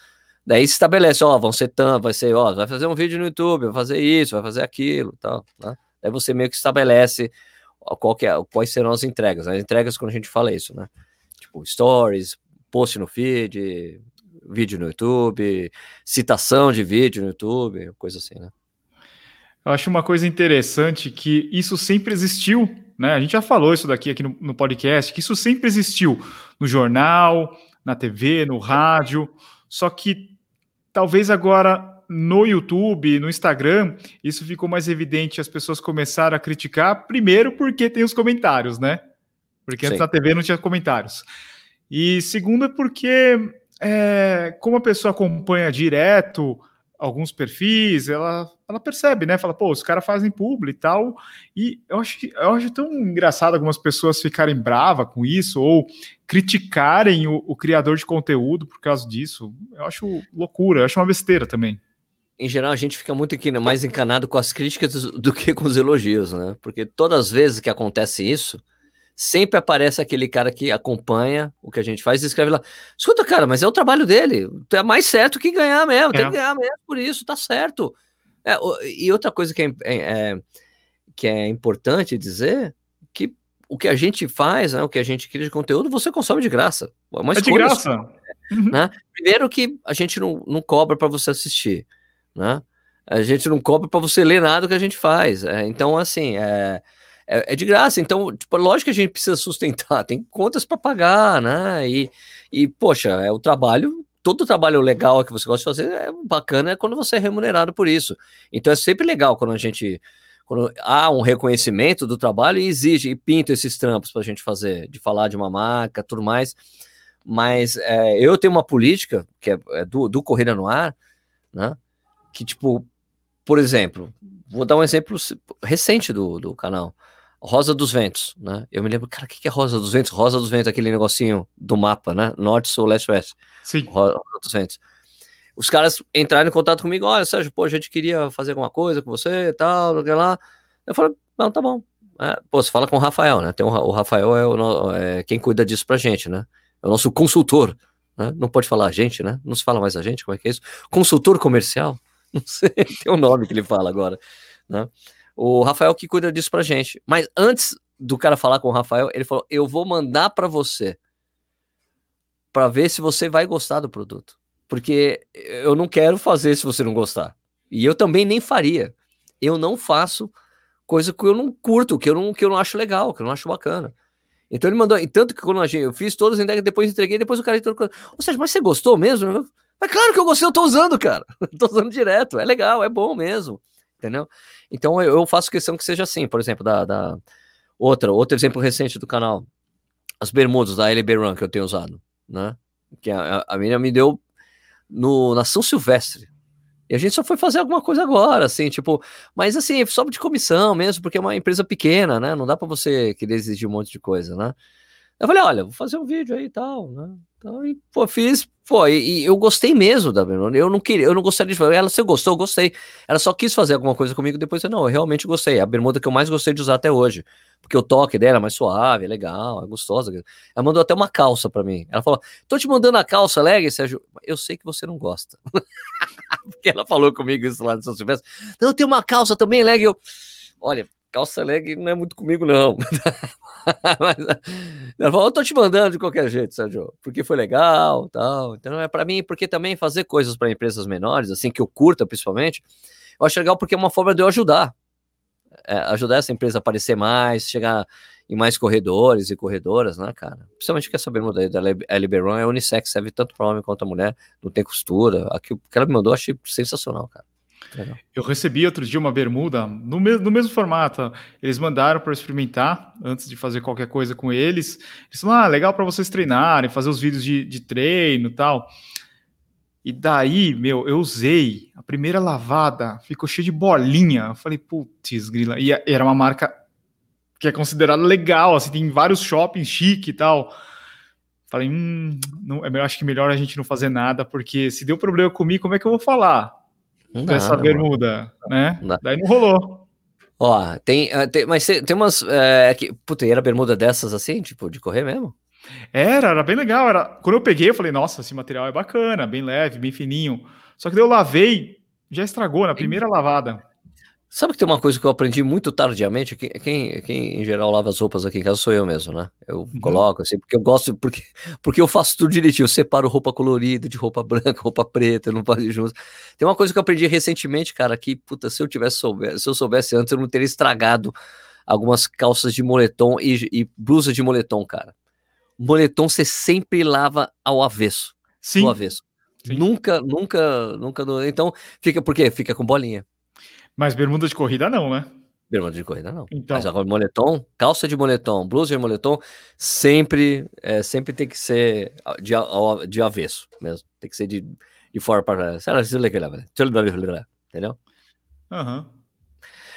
daí se estabelece, ó, vão ser tanto, vai ser, ó, vai fazer um vídeo no YouTube, vai fazer isso, vai fazer aquilo, tal, né? Aí você meio que estabelece qual que é, quais serão as entregas. As entregas quando a gente fala isso, né? Tipo, stories, post no feed, vídeo no YouTube, citação de vídeo no YouTube, coisa assim, né? Eu acho uma coisa interessante que isso sempre existiu, né? A gente já falou isso daqui aqui no, no podcast, que isso sempre existiu no jornal, na TV, no rádio, só que talvez agora no YouTube, no Instagram, isso ficou mais evidente, as pessoas começaram a criticar, primeiro porque tem os comentários, né? Porque antes Sim. na TV não tinha comentários. E segundo é porque, é, como a pessoa acompanha direto alguns perfis, ela, ela percebe, né? Fala, pô, os caras fazem publi e tal. E eu acho, eu acho tão engraçado algumas pessoas ficarem bravas com isso ou criticarem o, o, criador de conteúdo por causa disso. Eu acho loucura, eu acho uma besteira também. Em geral, a gente fica muito aqui, né, mais encanado com as críticas do que com os elogios, né? Porque todas as vezes que acontece isso, sempre aparece aquele cara que acompanha o que a gente faz e escreve lá: escuta, cara, mas é o trabalho dele, é mais certo que ganhar mesmo, é. tem que ganhar mesmo por isso, tá certo. É, e outra coisa que é, é, é, que é importante dizer que o que a gente faz, né, o que a gente cria de conteúdo, você consome de graça. É, uma é de graça. Uhum. Né? Primeiro que a gente não, não cobra para você assistir, né? A gente não cobra para você ler nada que a gente faz. É, então, assim, é, é, é, de graça. Então, tipo, lógico que a gente precisa sustentar, tem contas para pagar, né? E, e, poxa, é o trabalho, todo o trabalho legal que você gosta de fazer é bacana é quando você é remunerado por isso. Então é sempre legal quando a gente. Quando há um reconhecimento do trabalho e exige e pinta esses trampos para a gente fazer, de falar de uma marca, tudo mais. Mas é, eu tenho uma política que é, é do, do Corrida no Ar, né? Que, tipo, por exemplo, vou dar um exemplo recente do, do canal. Rosa dos Ventos, né? Eu me lembro, cara, o que é Rosa dos Ventos? Rosa dos Ventos, aquele negocinho do mapa, né? Norte, Sul, Leste, Oeste. Sim. Rosa dos Ventos. Os caras entraram em contato comigo, olha, Sérgio, pô, a gente queria fazer alguma coisa com você e tal, lá. Eu falei, não, tá bom. É, pô, você fala com o Rafael, né? Tem o, o Rafael é, o, é, quem cuida disso pra gente, né? É o nosso consultor né? Não pode falar agente, né? Não se fala mais agente, como é que é isso? Consultor comercial? Não sei, tem o um nome que ele fala agora, né? O Rafael que cuida disso pra gente. Mas antes do cara falar com o Rafael, ele falou: "Eu vou mandar para você para ver se você vai gostar do produto, porque eu não quero fazer se você não gostar. E eu também nem faria. Eu não faço coisa que eu não curto, que eu não que eu não acho legal, que eu não acho bacana. Então ele mandou, e tanto que quando eu fiz todas as ideias, depois entreguei, depois o cara entrou, ou seja, mas você gostou mesmo? Mas claro que eu gostei, eu tô usando, cara. tô usando direto, é legal, é bom mesmo. Entendeu? Então eu faço questão que seja assim, por exemplo, da, da outra, outro exemplo recente do canal, as bermudas da LB Run que eu tenho usado, né? Que a, a me deu no, na São Silvestre. E a gente só foi fazer alguma coisa agora, assim, tipo, mas assim, só de comissão mesmo, porque é uma empresa pequena, né? Não dá para você querer exigir um monte de coisa, né? Eu falei, olha, vou fazer um vídeo aí e tal, né? Então, e, pô, fiz, pô, e, e, eu gostei mesmo da Verona. Eu não queria, eu não gostaria de fazer. Ela, você gostou, eu gostei. Ela só quis fazer alguma coisa comigo, depois eu, não, eu realmente gostei. É a bermuda que eu mais gostei de usar até hoje. Porque o toque dela é mais suave, é legal, é gostosa. Ela mandou até uma calça para mim. Ela falou: tô te mandando a calça leg, Sérgio. Eu sei que você não gosta. porque ela falou comigo isso lá no São Silvestre. Eu tenho uma calça também leg. Eu, olha, calça leg não é muito comigo, não. Mas, eu tô te mandando de qualquer jeito, Sérgio, porque foi legal, tal. Então é para mim, porque também fazer coisas para empresas menores, assim, que eu curta principalmente, eu acho legal porque é uma forma de eu ajudar. É, ajudar essa empresa a aparecer mais, chegar em mais corredores e corredoras, né, cara? Principalmente que essa bermuda aí da Liberon é unissex, serve tanto para homem quanto para mulher, não tem costura. Aqui, o que ela me mandou, achei sensacional, cara. Legal. Eu recebi outro dia uma bermuda no, me no mesmo formato. Eles mandaram para experimentar antes de fazer qualquer coisa com eles. Eles falaram: ah, legal para vocês treinarem, fazer os vídeos de, de treino e tal. E daí, meu, eu usei a primeira lavada, ficou cheio de bolinha. Eu falei, putz, grila. E era uma marca que é considerada legal, assim, tem vários shoppings chique e tal. Falei, hum, não, eu acho que melhor a gente não fazer nada, porque se deu problema comigo, como é que eu vou falar? Não dá, essa bermuda, né? Não Daí não rolou. Ó, tem, eh, tem mas tem umas. É, que, puta, era bermuda dessas assim, tipo, de correr mesmo? Era, era bem legal. Era... Quando eu peguei, eu falei, nossa, esse material é bacana, bem leve, bem fininho. Só que daí eu lavei, já estragou na primeira lavada. Sabe que tem uma coisa que eu aprendi muito tardiamente? Quem, quem, em geral lava as roupas aqui em casa sou eu mesmo, né? Eu uhum. coloco assim, porque eu gosto, porque, porque eu faço tudo direitinho. Eu separo roupa colorida de roupa branca, roupa preta, eu não faço junto. Tem uma coisa que eu aprendi recentemente, cara, que, puta, se eu tivesse soubesse, se eu soubesse antes, eu não teria estragado algumas calças de moletom e, e blusa de moletom, cara. Moletom você sempre lava ao avesso. Sim. Ao avesso. Sim. Nunca, nunca, nunca. Então, fica por quê? Fica com bolinha. Mas bermuda de corrida não, né? Bermuda de corrida não. Então. Mas agora moletom, calça de moletom, blusa de moletom, sempre, é, sempre tem que ser de, de avesso mesmo. Tem que ser de, de fora para entendeu? Uhum.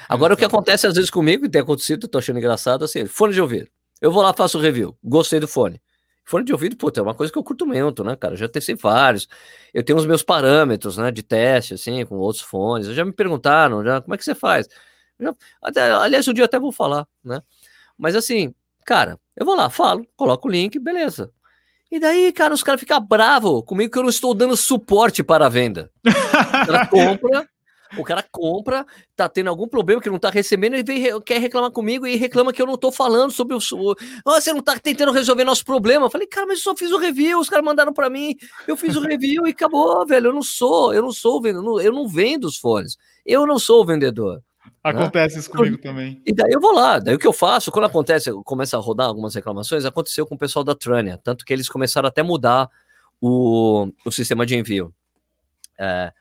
Agora o que acontece às vezes comigo, e tem acontecido, tô achando engraçado, assim, fone de ouvido. Eu vou lá, faço o review, gostei do fone. Fone de ouvido, puta, é uma coisa que eu curto muito, né, cara? Eu já testei vários. Eu tenho os meus parâmetros, né, de teste, assim, com outros fones. Já me perguntaram, já, como é que você faz? Já, até, aliás, um dia até vou falar, né? Mas assim, cara, eu vou lá, falo, coloco o link, beleza. E daí, cara, os caras ficam bravos comigo que eu não estou dando suporte para a venda. Ela compra, o cara compra, tá tendo algum problema que não tá recebendo, ele vem, quer reclamar comigo e reclama que eu não tô falando sobre o. oh, você não tá tentando resolver nosso problema. Eu falei, cara, mas eu só fiz o review, os caras mandaram para mim, eu fiz o review e acabou, velho. Eu não sou, eu não sou vendedor, eu não vendo os fones. Eu não sou o vendedor. Acontece né? isso comigo também. E daí eu vou lá, daí o que eu faço, quando acontece, começa a rodar algumas reclamações, aconteceu com o pessoal da Trânia, tanto que eles começaram até mudar o, o sistema de envio. É,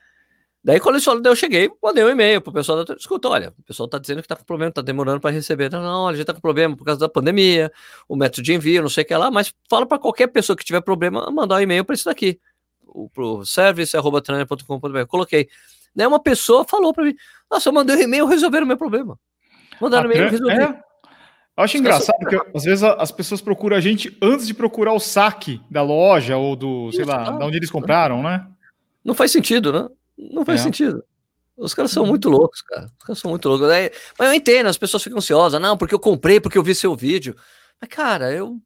Daí, quando eu cheguei, mandei um e-mail pro pessoal da escuta, olha, o pessoal tá dizendo que tá com problema, tá demorando para receber. Não, não, a gente tá com problema por causa da pandemia, o método de envio, não sei o que lá, mas fala para qualquer pessoa que tiver problema, mandar um e-mail para isso daqui, pro service.trainer.com.br. Coloquei. Daí uma pessoa falou para mim, nossa, eu mandei um e-mail, resolveram o meu problema. Mandaram um e-mail, resolveram. É. Eu acho engraçado que às vezes as pessoas procuram a gente antes de procurar o saque da loja ou do, sei lá, de onde eles compraram, né? Não faz sentido, né? Não faz é. sentido. Os caras são uhum. muito loucos, cara. Os caras são muito loucos. É, mas eu entendo, as pessoas ficam ansiosas. Não, porque eu comprei, porque eu vi seu vídeo. Mas, cara, eu.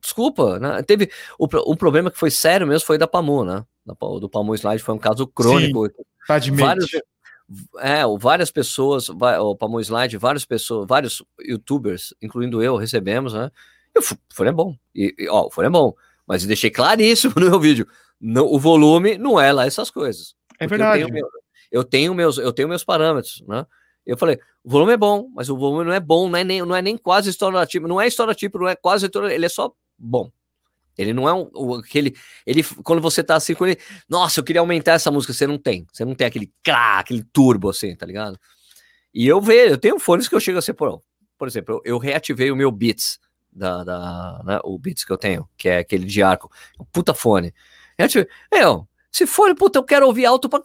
desculpa, né? Teve o, o problema que foi sério mesmo foi da Pamu, né? do Pamu Slide foi um caso crônico. Sim, vários, é, várias pessoas, o Pamu Slide, várias pessoas, vários youtubers, incluindo eu, recebemos, né? E o é bom. E, e, ó, o é bom. Mas eu deixei claríssimo no meu vídeo. Não, o volume não é lá essas coisas. É verdade. Eu tenho, eu tenho, meus, eu tenho meus parâmetros, né? Eu falei, o volume é bom, mas o volume não é bom, não é nem, não é nem quase história não é história não é quase ele é só bom. Ele não é um, aquele. Ele, quando você tá assim com ele, nossa, eu queria aumentar essa música, você não tem. Você não tem aquele crá, aquele turbo assim, tá ligado? E eu vejo, eu tenho fones que eu chego a ser, por, por exemplo, eu, eu reativei o meu Beats, da, da né, o Beats que eu tenho, que é aquele de arco, um puta fone. Reativei, eu, se for, puta, eu quero ouvir alto, pra,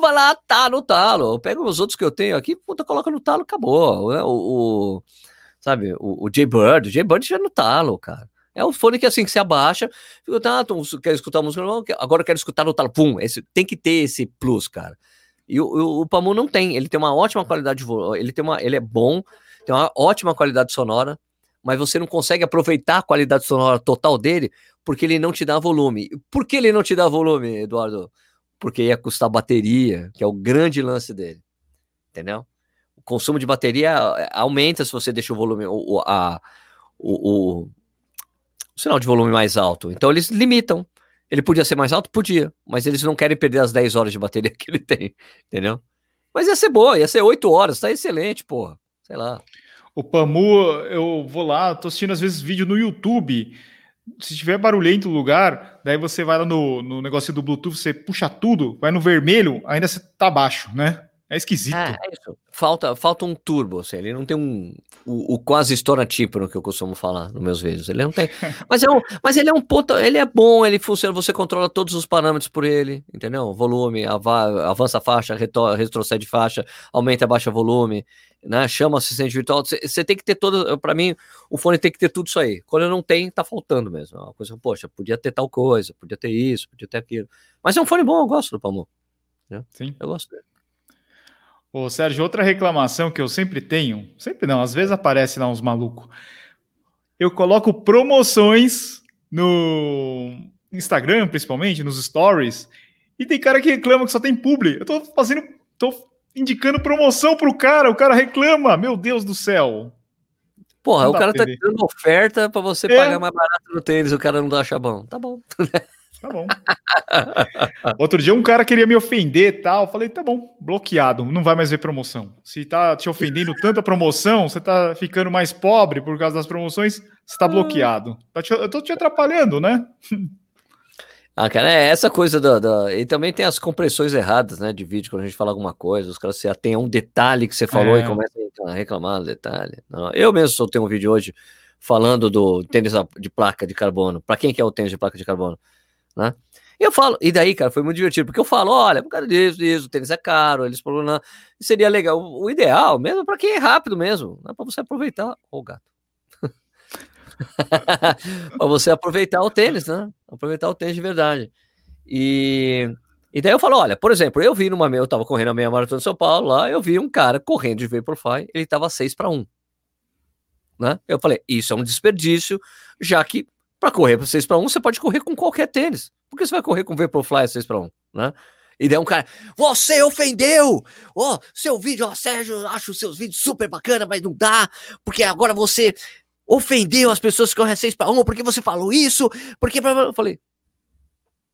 vai lá, tá no talo. Eu pego os outros que eu tenho aqui, puta, coloca no talo, acabou. Né? O, o sabe, o, o J-Bird, o J-Bird já é no talo, cara. É o fone que assim que se abaixa, fica, tá, quero escutar música, agora eu quero escutar no talo, pum, esse, tem que ter esse plus, cara. E o, o, o Pamu não tem, ele tem uma ótima qualidade de ele tem uma, ele é bom, tem uma ótima qualidade sonora, mas você não consegue aproveitar a qualidade sonora total dele porque ele não te dá volume. Por que ele não te dá volume, Eduardo? Porque ia custar bateria, que é o grande lance dele. Entendeu? O consumo de bateria aumenta se você deixa o volume, o, a, o, o, o sinal de volume mais alto. Então eles limitam. Ele podia ser mais alto? Podia, mas eles não querem perder as 10 horas de bateria que ele tem, entendeu? Mas ia ser boa, ia ser 8 horas, tá excelente, porra. Sei lá. O Pamu, eu vou lá, tô assistindo às vezes vídeo no YouTube. Se tiver barulhento o lugar, daí você vai lá no, no negócio do Bluetooth, você puxa tudo, vai no vermelho, ainda você tá baixo, né? É esquisito. É, é isso. Falta, falta um turbo, assim, ele não tem um o, o quase estouratípero que eu costumo falar nos meus vídeos. Ele não tem. Mas, é um, mas ele é um ponto, ele é bom, ele funciona, você controla todos os parâmetros por ele, entendeu? Volume, avança a faixa, retrocede faixa, aumenta, baixa volume, né? Chama assistente virtual. Você tem que ter todo. Para mim, o fone tem que ter tudo isso aí. Quando não tem, tá faltando mesmo. É uma coisa, poxa, podia ter tal coisa, podia ter isso, podia ter aquilo. Mas é um fone bom, eu gosto do Palmo. Né? Sim. Eu gosto dele. Ô, Sérgio, outra reclamação que eu sempre tenho, sempre não, às vezes aparece lá uns malucos. Eu coloco promoções no Instagram, principalmente, nos stories, e tem cara que reclama que só tem publi. Eu tô fazendo, tô indicando promoção pro cara, o cara reclama. Meu Deus do céu. Porra, não o cara tá dando oferta para você é. pagar mais barato no tênis, o cara não dá bom. Tá bom. Tá bom. Outro dia um cara queria me ofender e tal. Falei, tá bom, bloqueado, não vai mais ver promoção. Se tá te ofendendo tanta promoção, você tá ficando mais pobre por causa das promoções, você tá bloqueado. Tá eu tô te atrapalhando, né? Ah, cara, é essa coisa da, da, E também tem as compressões erradas, né? De vídeo, quando a gente fala alguma coisa, os caras se atêm a um detalhe que você falou é. e começa a reclamar do detalhe. Não, eu mesmo soltei um vídeo hoje falando do tênis de placa de carbono. Para quem que é o tênis de placa de carbono? Né? E eu falo, e daí, cara, foi muito divertido, porque eu falo, olha, por causa disso, disso, o tênis é caro, eles não, seria legal, o, o ideal, mesmo para quem é rápido mesmo, né, para você aproveitar, oh, gato. para você aproveitar o tênis, né? Aproveitar o tênis de verdade. E, e daí eu falo, olha, por exemplo, eu vi numa meia, eu tava correndo a meia maratona de São Paulo lá, eu vi um cara correndo de Vaporfly, ele tava 6 para 1. Né? Eu falei, isso é um desperdício, já que para correr para 6 para 1, você pode correr com qualquer tênis. Por que você vai correr com Vaporfly 6 para 1, né? E daí um cara, você ofendeu! Ó, oh, seu vídeo, ó, oh, Sérgio, acho seus vídeos super bacana, mas não dá, porque agora você ofendeu as pessoas que correm 6 para 1, porque você falou isso, porque eu falei,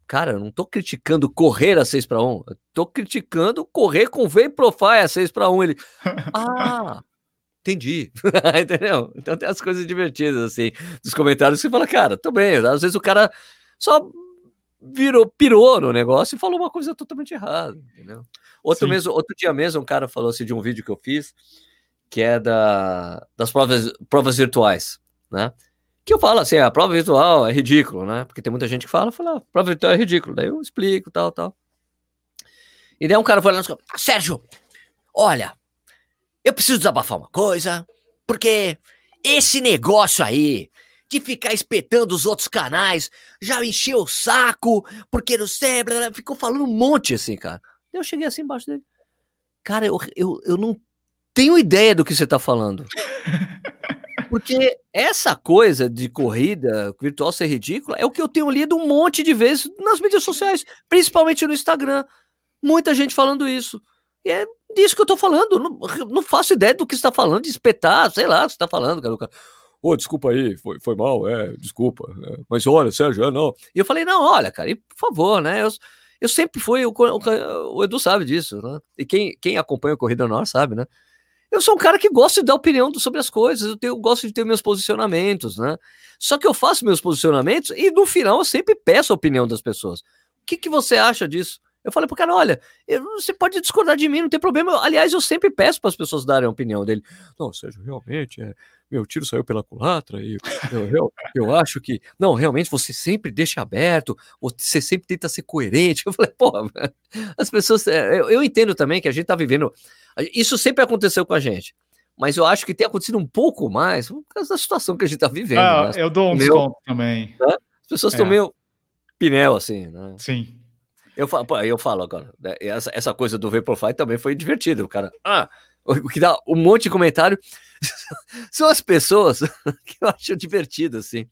cara, eu não tô criticando correr a 6 para 1, eu tô criticando correr com Vaporfly a 6 para 1. Ele, ah, entendi. Entendeu? Então tem as coisas divertidas, assim, dos comentários que você fala, cara, tô bem. Às vezes o cara só virou, pirou no negócio e falou uma coisa totalmente errada, entendeu? Outro, mesmo, outro dia mesmo, um cara falou assim de um vídeo que eu fiz, que é da, das provas, provas virtuais, né? Que eu falo assim, a prova virtual é ridículo, né? Porque tem muita gente que fala, fala, ah, prova virtual é ridículo. Daí eu explico, tal, tal. E daí um cara falando, Sérgio, olha, eu preciso desabafar uma coisa, porque esse negócio aí de ficar espetando os outros canais já encheu o saco, porque no cérebro ficou falando um monte assim, cara. Eu cheguei assim embaixo dele. Cara, eu, eu, eu não tenho ideia do que você tá falando. Porque essa coisa de corrida virtual ser ridícula é o que eu tenho lido um monte de vezes nas mídias sociais, principalmente no Instagram. Muita gente falando isso. É disso que eu tô falando. Não, não faço ideia do que está falando, de espetar, sei lá o que está falando, cara. Ô, oh, desculpa aí, foi, foi mal, é, desculpa. É, mas olha, Sérgio, é, não. E eu falei, não, olha, cara, e, por favor, né? Eu, eu sempre fui, o, o, o, Edu sabe disso, né? E quem, quem acompanha a Corrida Nós sabe, né? Eu sou um cara que gosta de dar opinião sobre as coisas, eu, tenho, eu gosto de ter meus posicionamentos, né? Só que eu faço meus posicionamentos e no final eu sempre peço a opinião das pessoas. O que, que você acha disso? Eu falei pro cara, olha, eu, você pode discordar de mim, não tem problema. Aliás, eu sempre peço para as pessoas darem a opinião dele. Não, Sérgio, realmente, é, meu tiro saiu pela culatra e eu, eu, eu, acho que, não, realmente você sempre deixa aberto, você sempre tenta ser coerente. Eu falei, pô, as pessoas, é, eu, eu entendo também que a gente tá vivendo, isso sempre aconteceu com a gente, mas eu acho que tem acontecido um pouco mais por causa da situação que a gente tá vivendo. Ah, né? Eu dou um desconto também. Né? As pessoas estão é. meio pinel, assim, né? Sim. Eu falo, eu falo agora, né, essa, essa coisa do Vaporfly também foi divertido, o cara. Ah, o que dá um monte de comentário são as pessoas que eu acho divertido, assim.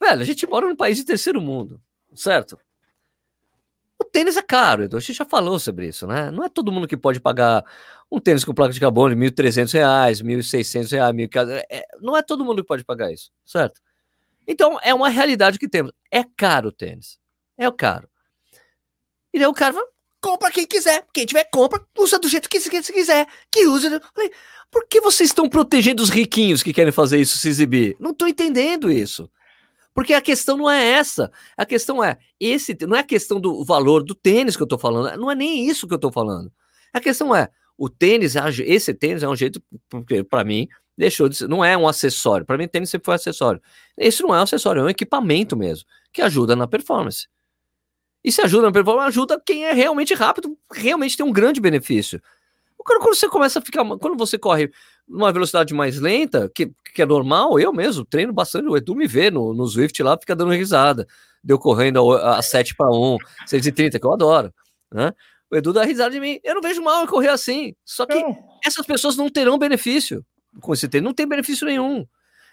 Velho, a gente mora num país de terceiro mundo, certo? O tênis é caro, Edu. A gente já falou sobre isso, né? Não é todo mundo que pode pagar um tênis com placa de carbono de R$ 1.300, R$ 1.600, R$ 1.000. É, não é todo mundo que pode pagar isso, certo? Então, é uma realidade que temos. É caro o tênis. É caro. E daí o cara fala, compra quem quiser. Quem tiver, compra, usa do jeito que você quiser. Que usa. Falei, por que vocês estão protegendo os riquinhos que querem fazer isso se exibir? Não estou entendendo isso. Porque a questão não é essa. A questão é, esse não é a questão do valor do tênis que eu estou falando. Não é nem isso que eu estou falando. A questão é, o tênis, esse tênis é um jeito, para mim, deixou de ser, não é um acessório. Para mim, tênis sempre foi acessório. Esse não é um acessório, é um equipamento mesmo, que ajuda na performance. E se ajuda na performance, ajuda quem é realmente rápido, realmente tem um grande benefício. Quando, quando você começa a ficar. Quando você corre numa velocidade mais lenta, que, que é normal, eu mesmo treino bastante. O Edu me vê no, no Swift lá, fica dando risada. Deu correndo a, a 7 para 1, 630, que eu adoro. Né? O Edu dá risada de mim. Eu não vejo mal em correr assim. Só que não. essas pessoas não terão benefício com esse treino. Não tem benefício nenhum.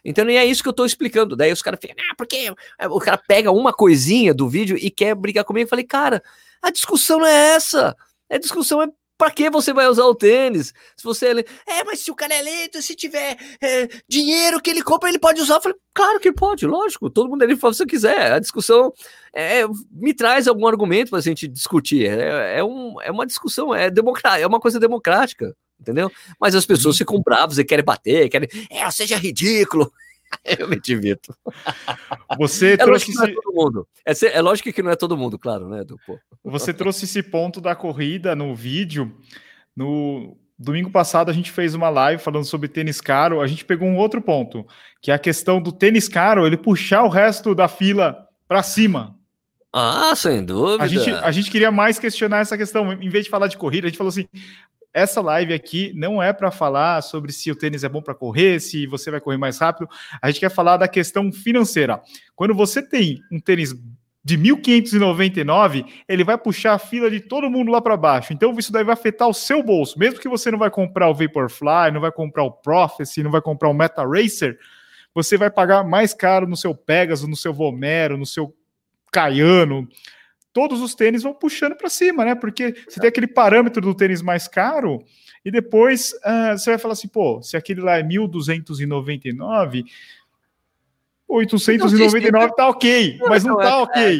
Então, e é isso que eu tô explicando. Daí os caras ficam, ah, porque o cara pega uma coisinha do vídeo e quer brigar comigo. Eu falei, cara, a discussão não é essa. A discussão é para que você vai usar o tênis? Se você é, mas se o cara é lento, se tiver é, dinheiro que ele compra, ele pode usar. Eu falei, claro que pode, lógico. Todo mundo ele fala se quiser. A discussão é, me traz algum argumento para a gente discutir. É, é, um, é uma discussão, é, democrática, é uma coisa democrática entendeu? Mas as pessoas uhum. ficam bravas e querem bater, querem, é, seja ridículo. Eu me divirto. Você é trouxe esse... é todo mundo. É, é, lógico que não é todo mundo, claro, né? Do, Você trouxe esse ponto da corrida no vídeo. No domingo passado a gente fez uma live falando sobre tênis caro. A gente pegou um outro ponto, que é a questão do tênis caro, ele puxar o resto da fila para cima. Ah, sem dúvida. A gente, a gente queria mais questionar essa questão. Em vez de falar de corrida, a gente falou assim: essa live aqui não é para falar sobre se o tênis é bom para correr, se você vai correr mais rápido. A gente quer falar da questão financeira. Quando você tem um tênis de 1.599, ele vai puxar a fila de todo mundo lá para baixo. Então isso daí vai afetar o seu bolso. Mesmo que você não vai comprar o Vaporfly, não vai comprar o Prophecy, não vai comprar o Meta Racer, você vai pagar mais caro no seu Pegasus, no seu Vomero, no seu Caiano, todos os tênis vão puxando para cima, né? Porque você tem aquele parâmetro do tênis mais caro e depois uh, você vai falar assim, pô, se aquele lá é 1.299, 899 tá ok, mas não tá ok.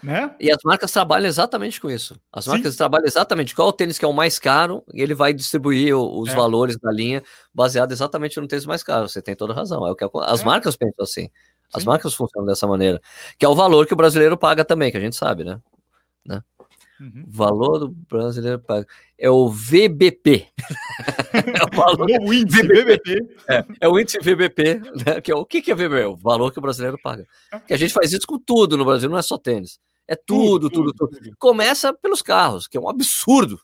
Né? E as marcas trabalham exatamente com isso. As marcas Sim. trabalham exatamente qual o tênis que é o mais caro, e ele vai distribuir os é. valores da linha baseado exatamente no tênis mais caro. Você tem toda razão. É o que as é. marcas pensam assim. As Sim. marcas funcionam dessa maneira. Que é o valor que o brasileiro paga também, que a gente sabe, né? né? Uhum. O valor do brasileiro paga. É o VBP. é o, valor... o índice VBP. É, é, o índice VBP, né? Que é o que, que é VBP? O valor que o brasileiro paga. Que a gente faz isso com tudo no Brasil, não é só tênis. É tudo, tudo, tudo. tudo. Começa pelos carros, que é um absurdo,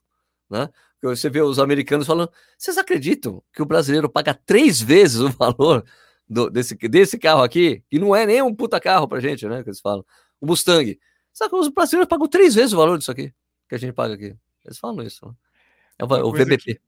né? Você vê os americanos falando, vocês acreditam que o brasileiro paga três vezes o valor do, desse, desse carro aqui, que não é nem um puta carro pra gente, né? Que eles falam. O Mustang. Sabe que os brasileiros pagam três vezes o valor disso aqui que a gente paga aqui. Eles falam isso. Né? É o, o VBP.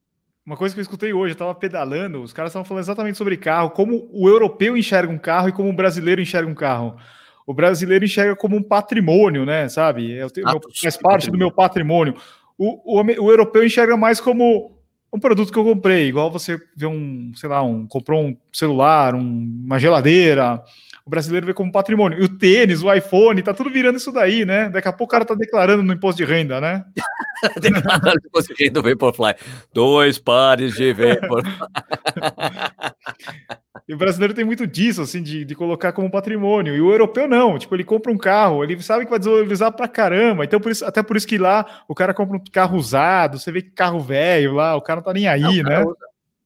Uma coisa que eu escutei hoje, eu tava pedalando, os caras estavam falando exatamente sobre carro, como o europeu enxerga um carro e como o brasileiro enxerga um carro. O brasileiro enxerga como um patrimônio, né? Sabe? Eu tenho, Ah, meu- faz parte do meu patrimônio. O, o, o europeu enxerga mais como um produto que eu comprei, igual você vê um, sei lá, um comprou um celular, um- uma geladeira. O brasileiro vê como patrimônio. E o tênis, o iPhone, tá tudo virando isso daí, né? Daqui a pouco o cara tá declarando no imposto de renda, né? Declarando que você do Vaporfly. Dois pares de Vaporfly. E o brasileiro tem muito disso, assim, de, de colocar como patrimônio. E o europeu não. Tipo, ele compra um carro, ele sabe que vai desvalorizar pra caramba. Então, por isso, até por isso que lá o cara compra um carro usado, você vê que carro velho lá, o cara não tá nem aí, Não, né? usa-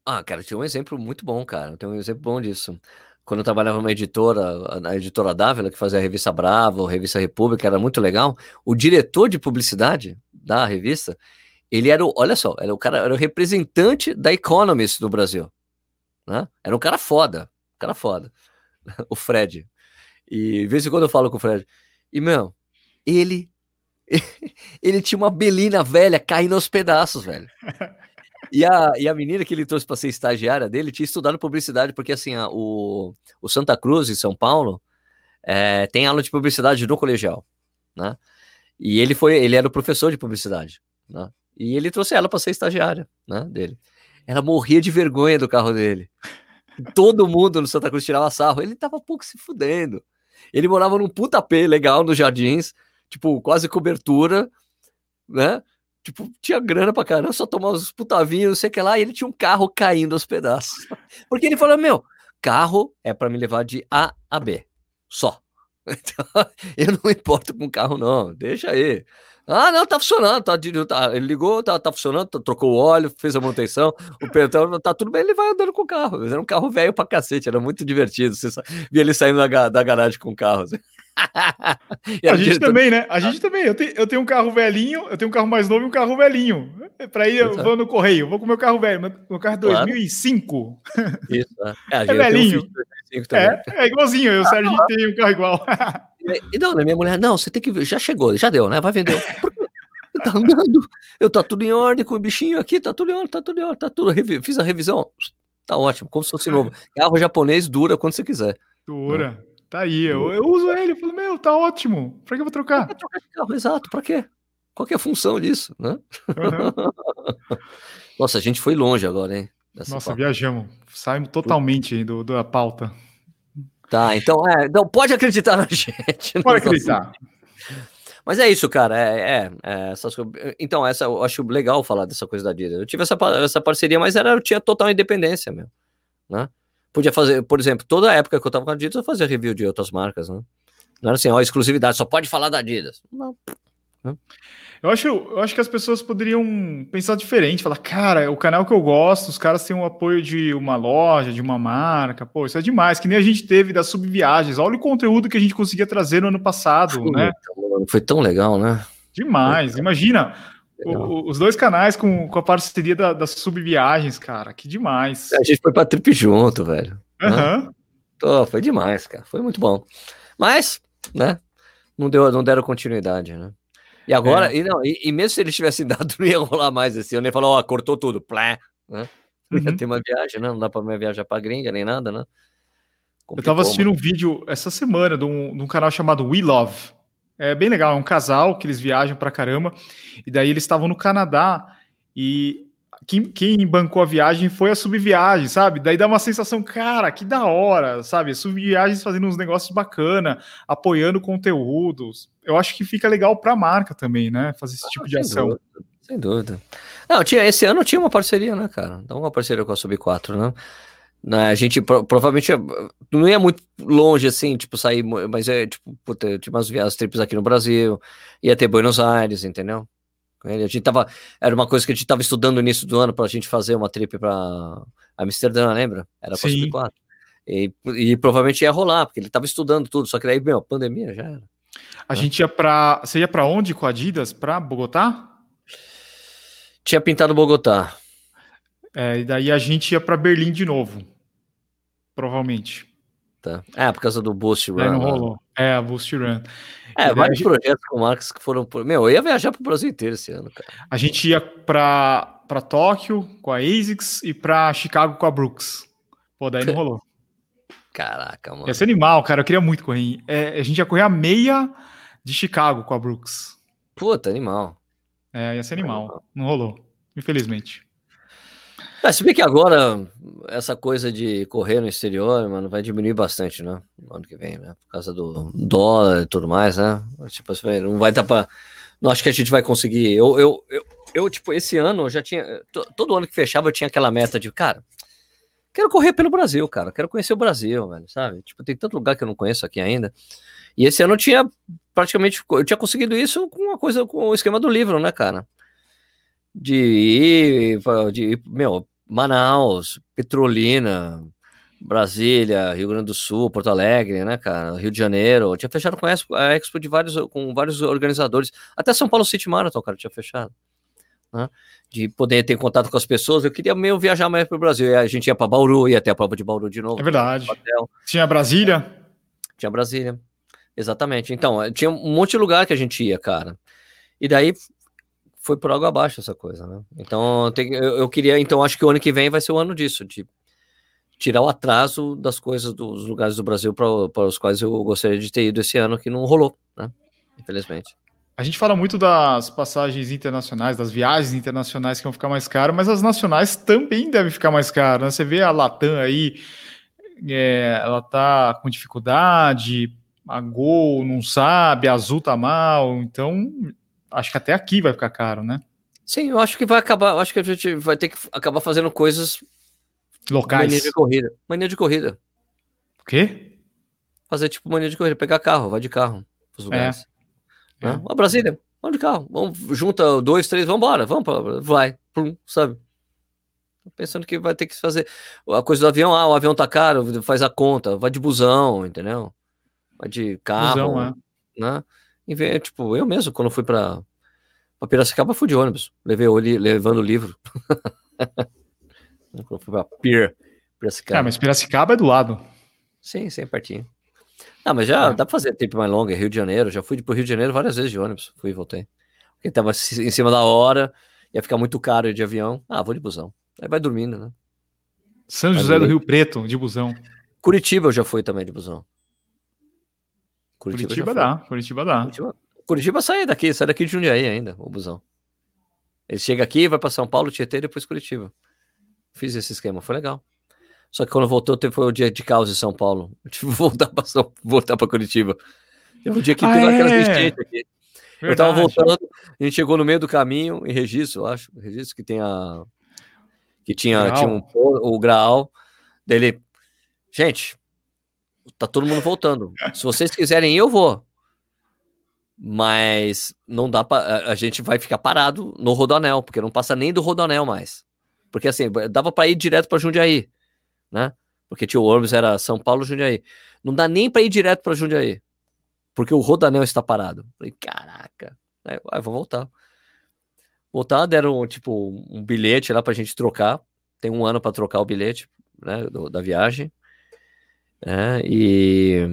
Ah, cara, tinha um exemplo muito bom, cara. Tem um exemplo bom disso. Quando eu trabalhava numa editora, na editora Dávila, que fazia a revista Brava, a revista República, era muito legal. O diretor de publicidade da revista, ele era o, olha só, era o cara, era o representante da Economist do Brasil. Né? Era um cara foda, um cara foda. O Fred. E de vez em quando eu falo com o Fred. E, meu, ele. Ele tinha uma belina velha caindo aos pedaços, velho. E a, e a menina que ele trouxe para ser estagiária dele tinha estudado publicidade, porque assim, a- o, o Santa Cruz, em São Paulo, é, tem aula de publicidade no colegial, né? E ele foi, ele era o professor de publicidade, né? E ele trouxe ela para ser estagiária, né, dele. Ela morria de vergonha do carro dele. Todo mundo no Santa Cruz tirava sarro, ele tava pouco se fudendo. Ele morava num puta P legal nos jardins, tipo, quase cobertura, né? Tipo, tinha grana pra caramba, só tomava os putavinhos, não sei o que lá, e ele tinha um carro caindo aos pedaços. Porque ele falou: meu, carro é pra me levar de A a B, só. Então, eu não me importo com carro, não, deixa aí. Ah, não, tá funcionando, tá, tá- ele ligou, tá, tá funcionando, tá- trocou o óleo, fez a manutenção, o pelotão, tá tudo bem, ele vai andando com o carro. Era um carro velho pra cacete, era muito divertido. Você via ele saindo da, da garagem com o carro. assim. A gente diretor- também, né? A gente também. Eu tenho, eu tenho um carro velhinho, eu tenho um carro mais novo e um carro velhinho. Pra ir, eu vou no correio, vou com o meu carro velho. Meu, carro é Claro. 2005. Isso, é. É, um velhinho. filho de 2005 também. É, é igualzinho. Eu o Sérgio tem um carro igual. E não, né, minha mulher, não, você tem que ver, já chegou, já deu, né? Vai vender. Tá andando, eu tá tudo em ordem com o bichinho aqui, tá tudo em ordem, tá tudo em ordem, tá tudo. Fiz a revisão, tá ótimo, como se fosse novo. Carro japonês dura quando você quiser. Dura. Tá aí. Eu, eu uso ele. Eu meu, tá ótimo. Pra que eu vou trocar? Vai trocar carro, exato, pra quê? Qual que é a função disso, né? Uhum. Nossa, a gente foi longe agora, hein? Nossa, pauta. viajamos. Saímos totalmente do, da pauta. Tá, então, é, então pode acreditar na gente. Pode nos nossos acreditar. Mas é isso, cara. É, é, é, essas. Então, essa eu acho legal falar dessa coisa da Adidas. Eu tive essa, essa parceria, mas era, eu tinha total independência, meu. Né? Podia fazer, por exemplo, toda a época que eu tava com a Adidas, eu fazia review de outras marcas, né? Não era assim, ó, exclusividade, só pode falar da Adidas. Não. Eu acho, eu acho que as pessoas poderiam pensar diferente, falar, cara, o canal que eu gosto, os caras têm o apoio de uma loja, de uma marca, pô, isso é demais, que nem a gente teve das subviagens. Olha o conteúdo que a gente conseguia trazer no ano passado, né? Então, Foi tão legal, né? Demais. Imagina o- os dois canais com, com a parceria da- das subviagens, cara, que demais. A gente foi pra trip junto, velho. Aham. Pô, foi demais, cara. Foi muito bom. Mas, né? Não, deu, não deram continuidade, né? E agora, e, não, e, e mesmo se eles tivessem dado, não ia rolar mais esse ano. Ele falou, ó, cortou tudo. Plá, né? Não ia Uhum. ter uma viagem, né? Não dá pra mais viajar pra gringa nem nada, né? Eu tava assistindo um vídeo essa semana de um, de um canal chamado We Love. É bem legal, é um casal que eles viajam pra caramba. E daí eles estavam no Canadá e quem, quem bancou a viagem foi a Subviagem, sabe? Daí dá uma sensação, cara, que da hora, sabe? Subviagens fazendo uns negócios bacana, apoiando conteúdos. Eu acho que fica legal pra marca também, né? Fazer esse tipo de ação. dúvida, sem dúvida. Não, tinha, esse ano tinha uma parceria, né, cara? Então, uma parceria com a Sub 4, né? Né, A gente pro- provavelmente não ia muito longe assim, tipo, sair, mas é tipo, puta, tinha umas viagens trips aqui no Brasil, ia ter Buenos Aires, entendeu? A gente tava, era uma coisa que a gente tava estudando no início do ano pra gente fazer uma trip pra Amsterdã, lembra? Era pra Sim. Sub 4. E, e provavelmente ia rolar, porque ele tava estudando tudo, só que daí, meu, pandemia já era. A gente ia pra. Você ia pra onde com a Adidas? Pra Bogotá? Tinha pintado Bogotá. É, e daí a gente ia pra Berlim de novo. Provavelmente. Tá? É, por causa do Boost Run. Daí não lá. rolou. É, a Boost Run. É, E vários gente- projetos com marcas que foram. por- Meu, eu ia viajar pro Brasil inteiro esse ano, cara. A gente ia pra, para Tóquio com a ASICS e para Chicago com a Brooks. Pô, daí não rolou. Caraca, mano. Ia ser animal, cara. Eu queria muito correr. É, a gente ia correr a meia de Chicago com a Brooks. Puta, animal. É, ia ser animal. Não rolou, infelizmente. É, se bem que agora essa coisa de correr no exterior, mano, vai diminuir bastante, né? No ano que vem, né? Por causa do dólar e tudo mais, né? Tipo, assim, não vai dar pra. Não acho que a gente vai conseguir. Eu, eu, eu, eu tipo, esse ano eu já tinha. Todo ano que fechava eu tinha aquela meta de, cara, quero correr pelo Brasil, cara. Quero conhecer o Brasil, velho, sabe? Tipo, tem tanto lugar que eu não conheço aqui ainda. E esse ano eu tinha praticamente. Eu tinha conseguido isso com uma coisa, com o esquema do livro, né, cara? De ir, de meu, Manaus, Petrolina, Brasília, Rio Grande do Sul, Porto Alegre, né, cara, Rio de Janeiro, eu tinha fechado com a Expo, de vários, com vários organizadores, até São Paulo City Marathon, cara, tinha fechado, né, de poder ter contato com as pessoas, eu queria meio viajar mais para o Brasil, a gente ia para Bauru, ia até a prova de Bauru de novo. É verdade. Tinha Brasília? Tinha Brasília, exatamente, então, tinha um monte de lugar que a gente ia, cara, e daí foi por água abaixo essa coisa, né? Então tem, eu, eu, queria, então acho que o ano que vem vai ser o ano disso, de tirar o atraso das coisas dos lugares do Brasil para os quais eu gostaria de ter ido esse ano, que não rolou, né? Infelizmente. A gente fala muito das passagens internacionais, das viagens internacionais que vão ficar mais caras, mas as nacionais também devem ficar mais caras. Né? Você vê a Latam aí, é, ela tá com dificuldade, a Gol não sabe, a Azul tá mal, então acho que até aqui vai ficar caro, né? Sim, eu acho que vai acabar. acho que a gente vai ter que acabar fazendo coisas locais. Mania de corrida. Mania de corrida. O quê? Fazer tipo mania de corrida, pegar carro, vai de carro pros lugares. É. Né? É. Brasília, vamos de carro. Vamos, junta dois, três, vamos embora, vamos pra, vai, plum, sabe? Pensando que vai ter que fazer a coisa do avião, ah, o avião tá caro, faz a conta, vai de busão, entendeu? Vai de carro, busão, é. né? Ver, tipo, eu mesmo, quando fui para Piracicaba, fui de ônibus, levei levando o livro. quando fui para Pir, Piracicaba. Ah, mas Piracicaba é do lado. Sim, sim, é pertinho. Ah, mas já é. dá para fazer tempo mais longo, é Rio de Janeiro, já fui pro Rio de Janeiro várias vezes de ônibus, fui e voltei. Porque tava em cima da hora, ia ficar muito caro de avião. Ah, vou de busão. Aí vai dormindo, né? São José do Rio Preto, de busão. Curitiba eu já fui também de busão. Curitiba, Curitiba dá, Curitiba dá. Curitiba, Curitiba sai daqui, sai daqui de Jundiaí ainda, o busão. Ele chega aqui, vai para São Paulo, Tietê e depois Curitiba. Fiz esse esquema, foi legal. Só que quando voltou, foi o dia de caos em São Paulo. Eu tive que voltar para voltar para Curitiba. Teve um dia que ah, teve é? aquelas enchentes aqui. Verdade. Eu tava voltando, a gente chegou no meio do caminho, em registro, eu acho. Registro que tem a. Que tinha, tinha um, o grau. Dele. Gente, tá todo mundo voltando. Se vocês quiserem eu vou. Mas não dá para a gente vai ficar parado no Rodoanel, porque não passa nem do Rodoanel mais. Porque assim, dava para ir direto para Jundiaí, né? Porque tio Ormes era São Paulo, Jundiaí. Não dá nem para ir direto para Jundiaí. Porque o Rodoanel está parado. Falei, caraca. Aí, ah, vou voltar. Voltar, deram tipo um bilhete lá pra gente trocar. Tem um ano para trocar o bilhete, né, do, da viagem. É, e,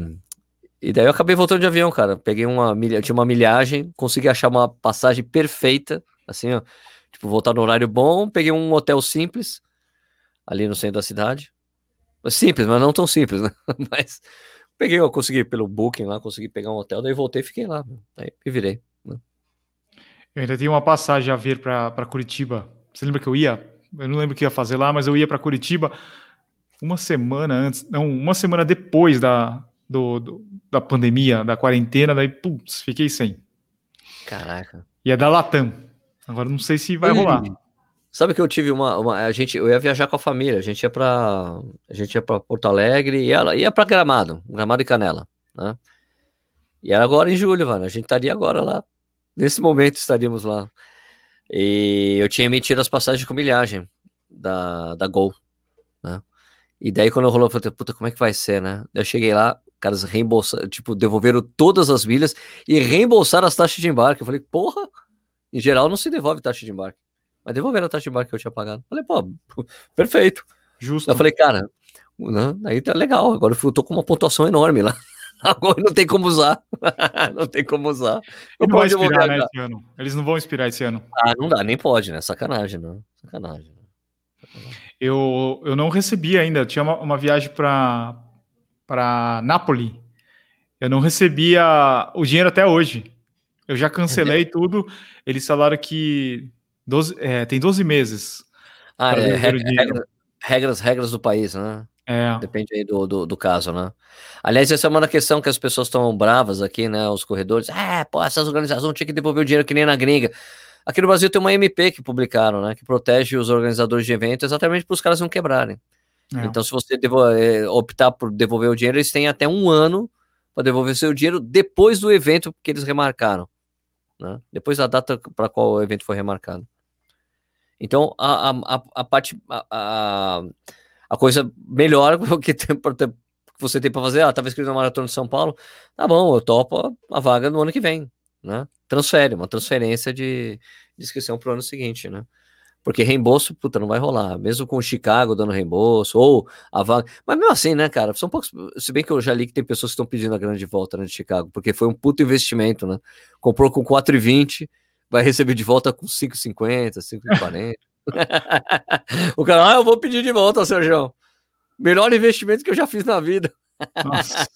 e daí eu acabei voltando de avião, cara. Peguei uma milha, tinha uma milhagem, consegui achar uma passagem perfeita, assim, ó, tipo, voltar no horário bom, peguei um hotel simples ali no centro da cidade. Simples, mas não tão simples, né? Mas peguei, eu consegui pelo booking lá, consegui pegar um hotel, daí voltei e fiquei lá. Aí me virei. Né? Eu ainda tenho uma passagem a ver para Curitiba. Você lembra que eu ia? Eu não lembro o que ia fazer lá, mas eu ia para Curitiba uma semana antes, não, uma semana depois da, do, do, da pandemia, da quarentena, daí, putz, fiquei sem. Caraca. E é da Latam. Agora não sei se vai rolar. Sabe que eu tive uma, uma, a gente, eu ia viajar com a família, a gente ia para, a gente ia para Porto Alegre e ela ia para Gramado, Gramado e Canela, né? E era agora em julho, mano. A gente estaria agora lá. Nesse momento estaríamos lá. E eu tinha emitido as passagens com milhagem da, da Gol? E daí, quando rolou, eu falei, puta, como é que vai ser, né? Eu cheguei lá, caras reembolsaram, tipo, devolveram todas as milhas e reembolsaram as taxas de embarque. Eu falei, porra, em geral não se devolve taxa de embarque. Mas devolveram a taxa de embarque que eu tinha pagado. Eu falei, pô, perfeito. Justo. Eu falei, cara, né? aí tá legal. Agora eu tô com uma pontuação enorme lá. Agora não tem como usar. não tem como usar. Não, não pode inspirar, né, esse ano. Eles não vão inspirar esse ano. Ah, não dá, nem pode, né? Sacanagem, não. Sacanagem. Eu, eu não recebi ainda. tinha uma, uma viagem para para Nápoles. Eu não recebia o dinheiro até hoje. Eu já cancelei tudo. Eles falaram que 12, é, tem 12 meses. Ah, é, regra, regras, regras do país, né? É. Depende aí do, do, do, caso, né? Aliás, essa é uma questão que as pessoas estão bravas aqui, né? Os corredores. É, pô, essas organizações tinham que devolver o dinheiro que nem na gringa. Aqui no Brasil tem uma MP que publicaram, né? Que protege os organizadores de eventos exatamente para os caras não quebrarem. É. Então, se você é, optar por devolver o dinheiro, eles têm até um ano para devolver seu dinheiro depois do evento que eles remarcaram. Né? Depois da data para qual o evento foi remarcado. Então, a, a, a parte. A, a, coisa melhor que, tem, que você tem para fazer, ah, estava escrito na Maratona de São Paulo, tá bom, eu topo a, vaga no ano que vem, né? Transfere, uma transferência de, de inscrição para o ano seguinte, né? Porque reembolso, puta, não vai rolar. Mesmo com o Chicago dando reembolso, ou a vaga. Mas mesmo assim, né, cara? São poucos. Se bem que eu já li que tem pessoas que estão pedindo a grande volta né, de Chicago, porque foi um puto investimento, né? Comprou com 4,20 vai receber de volta com 5,50, 5,40. o cara, ah, eu vou pedir de volta, Sérgio. Melhor investimento que eu já fiz na vida. Nossa.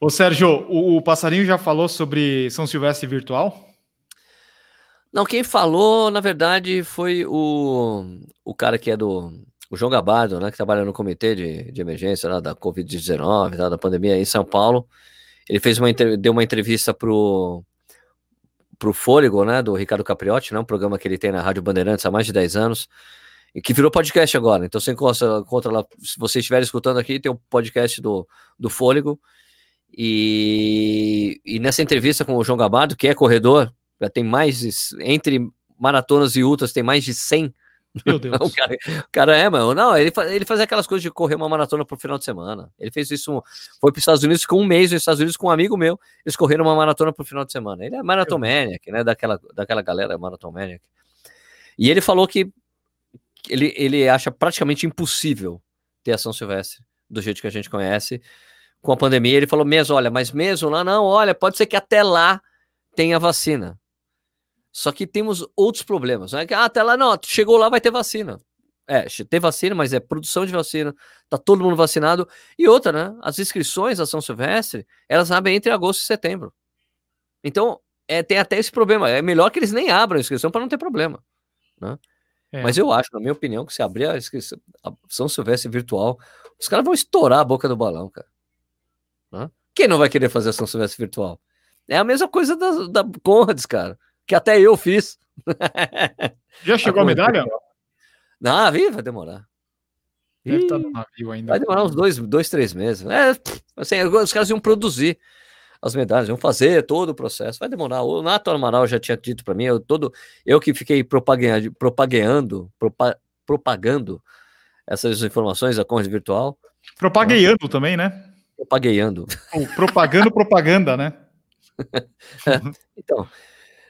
Ô, Sérgio, o, o, Passarinho já falou sobre São Silvestre virtual? Não, quem falou, na verdade, foi o, o cara que é do. O João Gabardo, né? Que trabalha no comitê de, de emergência lá, da Covid-19, da pandemia em São Paulo. Ele fez uma, deu uma entrevista pro, pro Fôlego, né, do Ricardo Capriotti, né, um programa que ele tem na Rádio Bandeirantes há mais de 10 anos, e que virou podcast agora. Então você encontra, encontra lá, se você estiver escutando aqui, tem o um podcast do, do Fôlego, e, e nessa entrevista com o João Gabardo, que é corredor, já tem mais, de, entre maratonas e ultras, tem mais de 100 meu Deus. o, cara, o cara é, mano. Não, ele, ele fazia aquelas coisas de correr uma maratona pro final de semana. Ele fez isso, foi para os Estados Unidos com um mês nos Estados Unidos com um amigo meu. Eles correram uma maratona pro final de semana. Ele é maratomaniac, né? Daquela, daquela galera maratomaniac. E ele falou que ele, ele acha praticamente impossível ter a São Silvestre do jeito que a gente conhece. Com a pandemia, ele falou mesmo, olha, mas mesmo lá, não, olha, pode ser que até lá tenha vacina. Só que temos outros problemas. Né? Ah, até lá, não, chegou lá, vai ter vacina. É, tem vacina, mas é produção de vacina, tá todo mundo vacinado. E outra, né? As inscrições da São Silvestre, elas abrem entre agosto e setembro. Então, é, tem até esse problema. É melhor que eles nem abram a inscrição para não ter problema. Né? É. Mas eu acho, na minha opinião, que se abrir a a São Silvestre virtual, os caras vão estourar a boca do balão, cara. Né? Quem não vai querer fazer a São Silvestre virtual? É a mesma coisa da, da Conrads, cara que até eu fiz. Já chegou a, a medalha? Não, vi, vai demorar. Deve estar no navio ainda. Vai demorar uns dois, dois três meses. É, assim, os caras iam produzir as medalhas, iam fazer todo o processo. Vai demorar. O Nato Amaral já tinha dito para mim, eu, todo, eu que fiquei propagando, propagando, propa, propagando essas informações da Conde Virtual. Propagueando também, né? Propagueando. Propagando propaganda, né? é, então,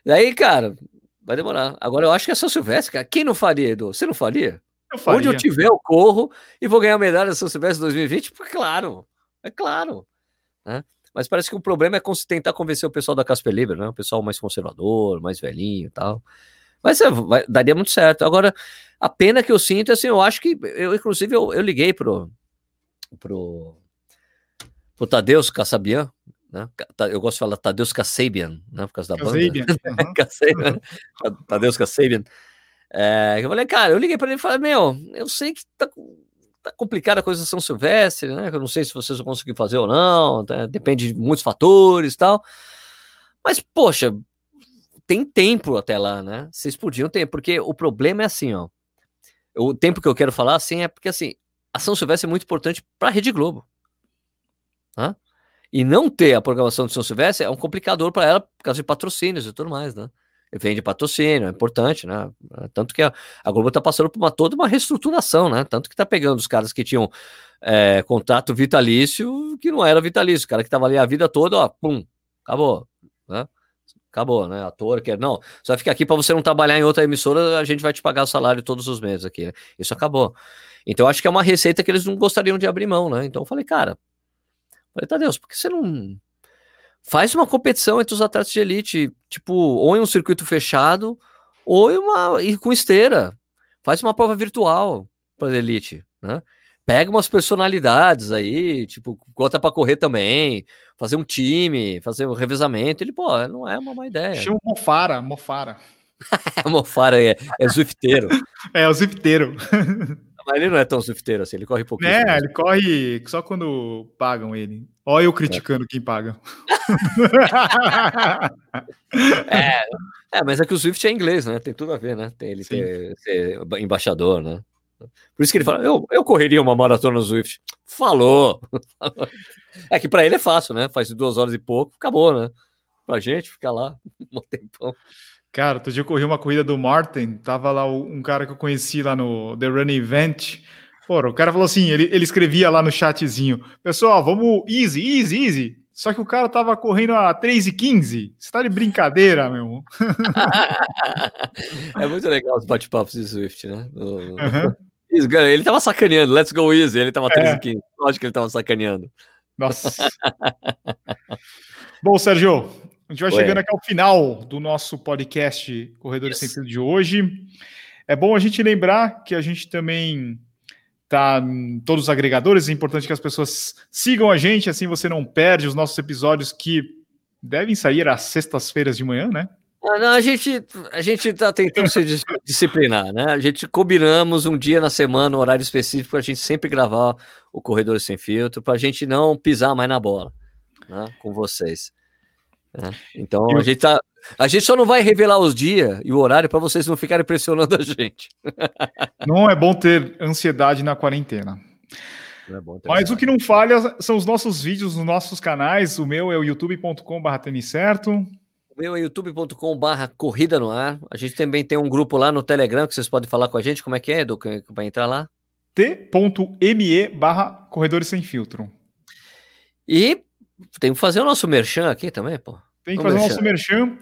Daí, cara, vai demorar. Agora eu acho que é São Silvestre, cara. Quem não faria, Edu? Você não faria? Eu faria. Onde eu tiver, eu corro e vou ganhar a medalha São Silvestre 2020? Claro, é claro. Né? Mas parece que o problema é tentar convencer o pessoal da Casper Libre, né? O pessoal mais conservador, mais velhinho e tal. Mas é, vai, daria muito certo. Agora, a pena que eu sinto, assim, eu acho que, eu, inclusive, eu, eu liguei pro, pro, pro Tadeusz Kassabian, né? Eu gosto de falar Tadeusz Kasabian, né? Por causa da Kasabian. banda. Uhum. Kasabian. Tadeusz Kasabian. É, eu falei, cara, eu liguei para ele e falei, meu, eu sei que tá, tá complicada a coisa de São Silvestre, né? Eu não sei se vocês vão conseguir fazer ou não, tá? depende de muitos fatores e tal. Mas, poxa, tem tempo até lá, né? Vocês podiam ter, porque o problema é assim, ó. O tempo que eu quero falar, assim, é porque assim, a São Silvestre é muito importante para a Rede Globo. Tá? E não ter a programação de São Silvestre é um complicador para ela por causa de patrocínios e tudo mais, né? Vende patrocínio, é importante, né? Tanto que a, a Globo está passando por uma, toda uma reestruturação, né? Tanto que está pegando os caras que tinham é, contrato vitalício, que não era vitalício, o cara que estava ali a vida toda, ó, pum, acabou, né? Acabou, né? Ator, que não, só fica aqui para você não trabalhar em outra emissora, a gente vai te pagar o salário todos os meses aqui. Né? Isso acabou. Então, acho que é uma receita que eles não gostariam de abrir mão, né? Então, eu falei, cara, Falei, Tadeus, por que você não. Faz uma competição entre os atletas de elite, tipo, ou em um circuito fechado, ou em uma, e com esteira. Faz uma prova virtual para elite, né? Pega umas personalidades aí, tipo, bota para correr também, fazer um time, fazer um revezamento. Ele, pô, não é uma má ideia. Chama o Mofara, Mofara. Mofara é, é zwifteiro. é, o zwifteiro. Mas ele não é tão zwifteiro assim, ele corre pouquinho. É, ele corre só quando pagam ele. Olha eu criticando é. quem paga. é, é, mas é que o Swift é inglês, né? Tem tudo a ver, né? Tem ele ter, ser embaixador, né? Por isso que ele fala, eu, eu correria uma maratona no Swift. Falou! é que para ele é fácil, né? Faz duas horas e pouco, acabou, né? Pra gente ficar lá um tempão. Cara, outro dia eu corri uma corrida do Martin, tava lá um cara que eu conheci lá no The Running Event. O cara falou assim, ele, ele escrevia lá no chatzinho, pessoal, vamos easy, easy, easy. Só que o cara tava correndo a 3 e 15. Você tá de brincadeira, meu? é muito legal os bate-papos de Swift, né? Uhum. Ele tava sacaneando, let's go easy. Ele tava 13 é. 15. Lógico que ele tava sacaneando. Nossa. Bom, Sérgio, a gente vai chegando aqui ao final do nosso podcast Corredores yes. Sem Fio de hoje. É bom a gente lembrar que a gente também tá em todos os agregadores. É importante que as pessoas sigam a gente, assim você não perde os nossos episódios que devem sair às sextas-feiras de manhã, né? Ah, não, a gente a gente está tentando se disciplinar, né? A gente combinamos um dia na semana, um horário específico, para a gente sempre gravar o Corredor Sem Filtro, para a gente não pisar mais na bola, né? Com vocês. Né? Então a gente tá, a gente só não vai revelar os dias e o horário para vocês não ficarem pressionando a gente. Não é bom ter ansiedade na quarentena. É Mas o que não falha são os nossos vídeos nos nossos canais. O meu é o youtube.com.br certo meu é youtube.com barra corrida no ar. A gente também tem um grupo lá no Telegram que vocês podem falar com a gente. Como é que é, Edu, para entrar lá? t.me barra corredores sem filtro. E tem que fazer o nosso merchan aqui também, pô. Tem que fazer o nosso merchan.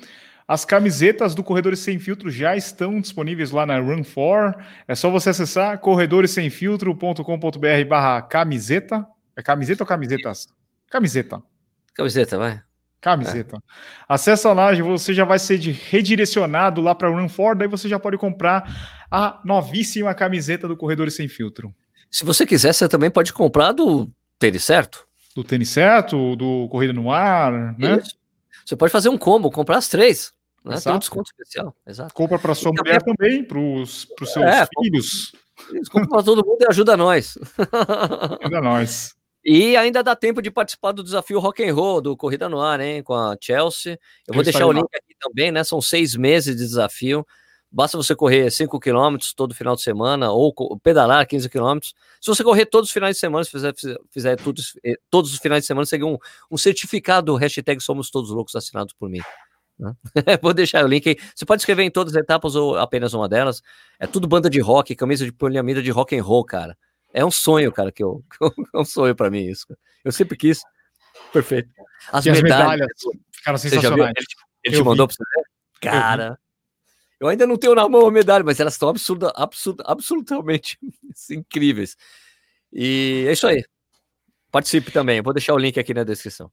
As camisetas do Corredores Sem Filtro já estão disponíveis lá na Run4. É só você acessar corredoressemfiltro.com.br barra camiseta. É camiseta ou camisetas? Camiseta. Camiseta, vai. Camiseta. É. Acessa lá, você já vai ser redirecionado lá para o Run For, daí você já pode comprar a novíssima camiseta do Corredores Sem Filtro. Se você quiser, você também pode comprar do tênis certo? Do tênis certo, do Corrida no Ar, né? Isso. Você pode fazer um combo, comprar as três. Né? Tem um desconto especial. Exato. Compra para sua mulher também, para os seus é, filhos. Compra para todo mundo e ajuda nós. Ajuda nós. E ainda dá tempo de participar do desafio Rock and Roll do Corrida no Ar, hein, com a Chelsea. Eu vou deixar o link aqui também, né? São seis meses de desafio. Basta você correr 5 km todo final de semana ou pedalar 15 km. Se você correr todos os finais de semana, se fizer, fizer tudo, eh, todos os finais de semana, você ganha um, um certificado hashtag Somos Todos Loucos assinado por mim. Né? Vou deixar o link aí. Você pode escrever em todas as etapas ou apenas uma delas. É tudo banda de rock, camisa de poliamida de rock and roll, cara. É um sonho, cara, que eu. É um sonho para mim isso. Eu sempre quis. Perfeito. As, medalhas, as medalhas, ficaram sensacionais. Ele, ele te mandou para você ver? Cara, eu, ainda não tenho na mão a medalha, mas elas estão absurda, absurda, absolutamente incríveis. E é isso aí. Participe também. Eu vou deixar o link aqui na descrição.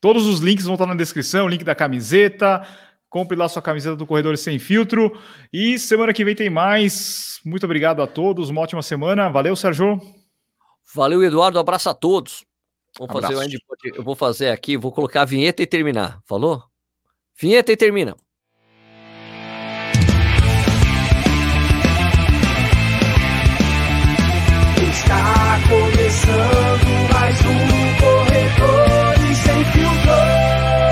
Todos os links vão estar na descrição, link da camiseta, Compre lá sua camiseta do Corredores Sem Filtro. E semana que vem tem mais. Muito obrigado a todos. Uma ótima semana. Valeu, Sérgio. Valeu, Eduardo. Abraço a todos. Vamos fazer o Eu vou fazer aqui, vou colocar a vinheta e terminar. Falou? Vinheta e termina. Está começando mais um.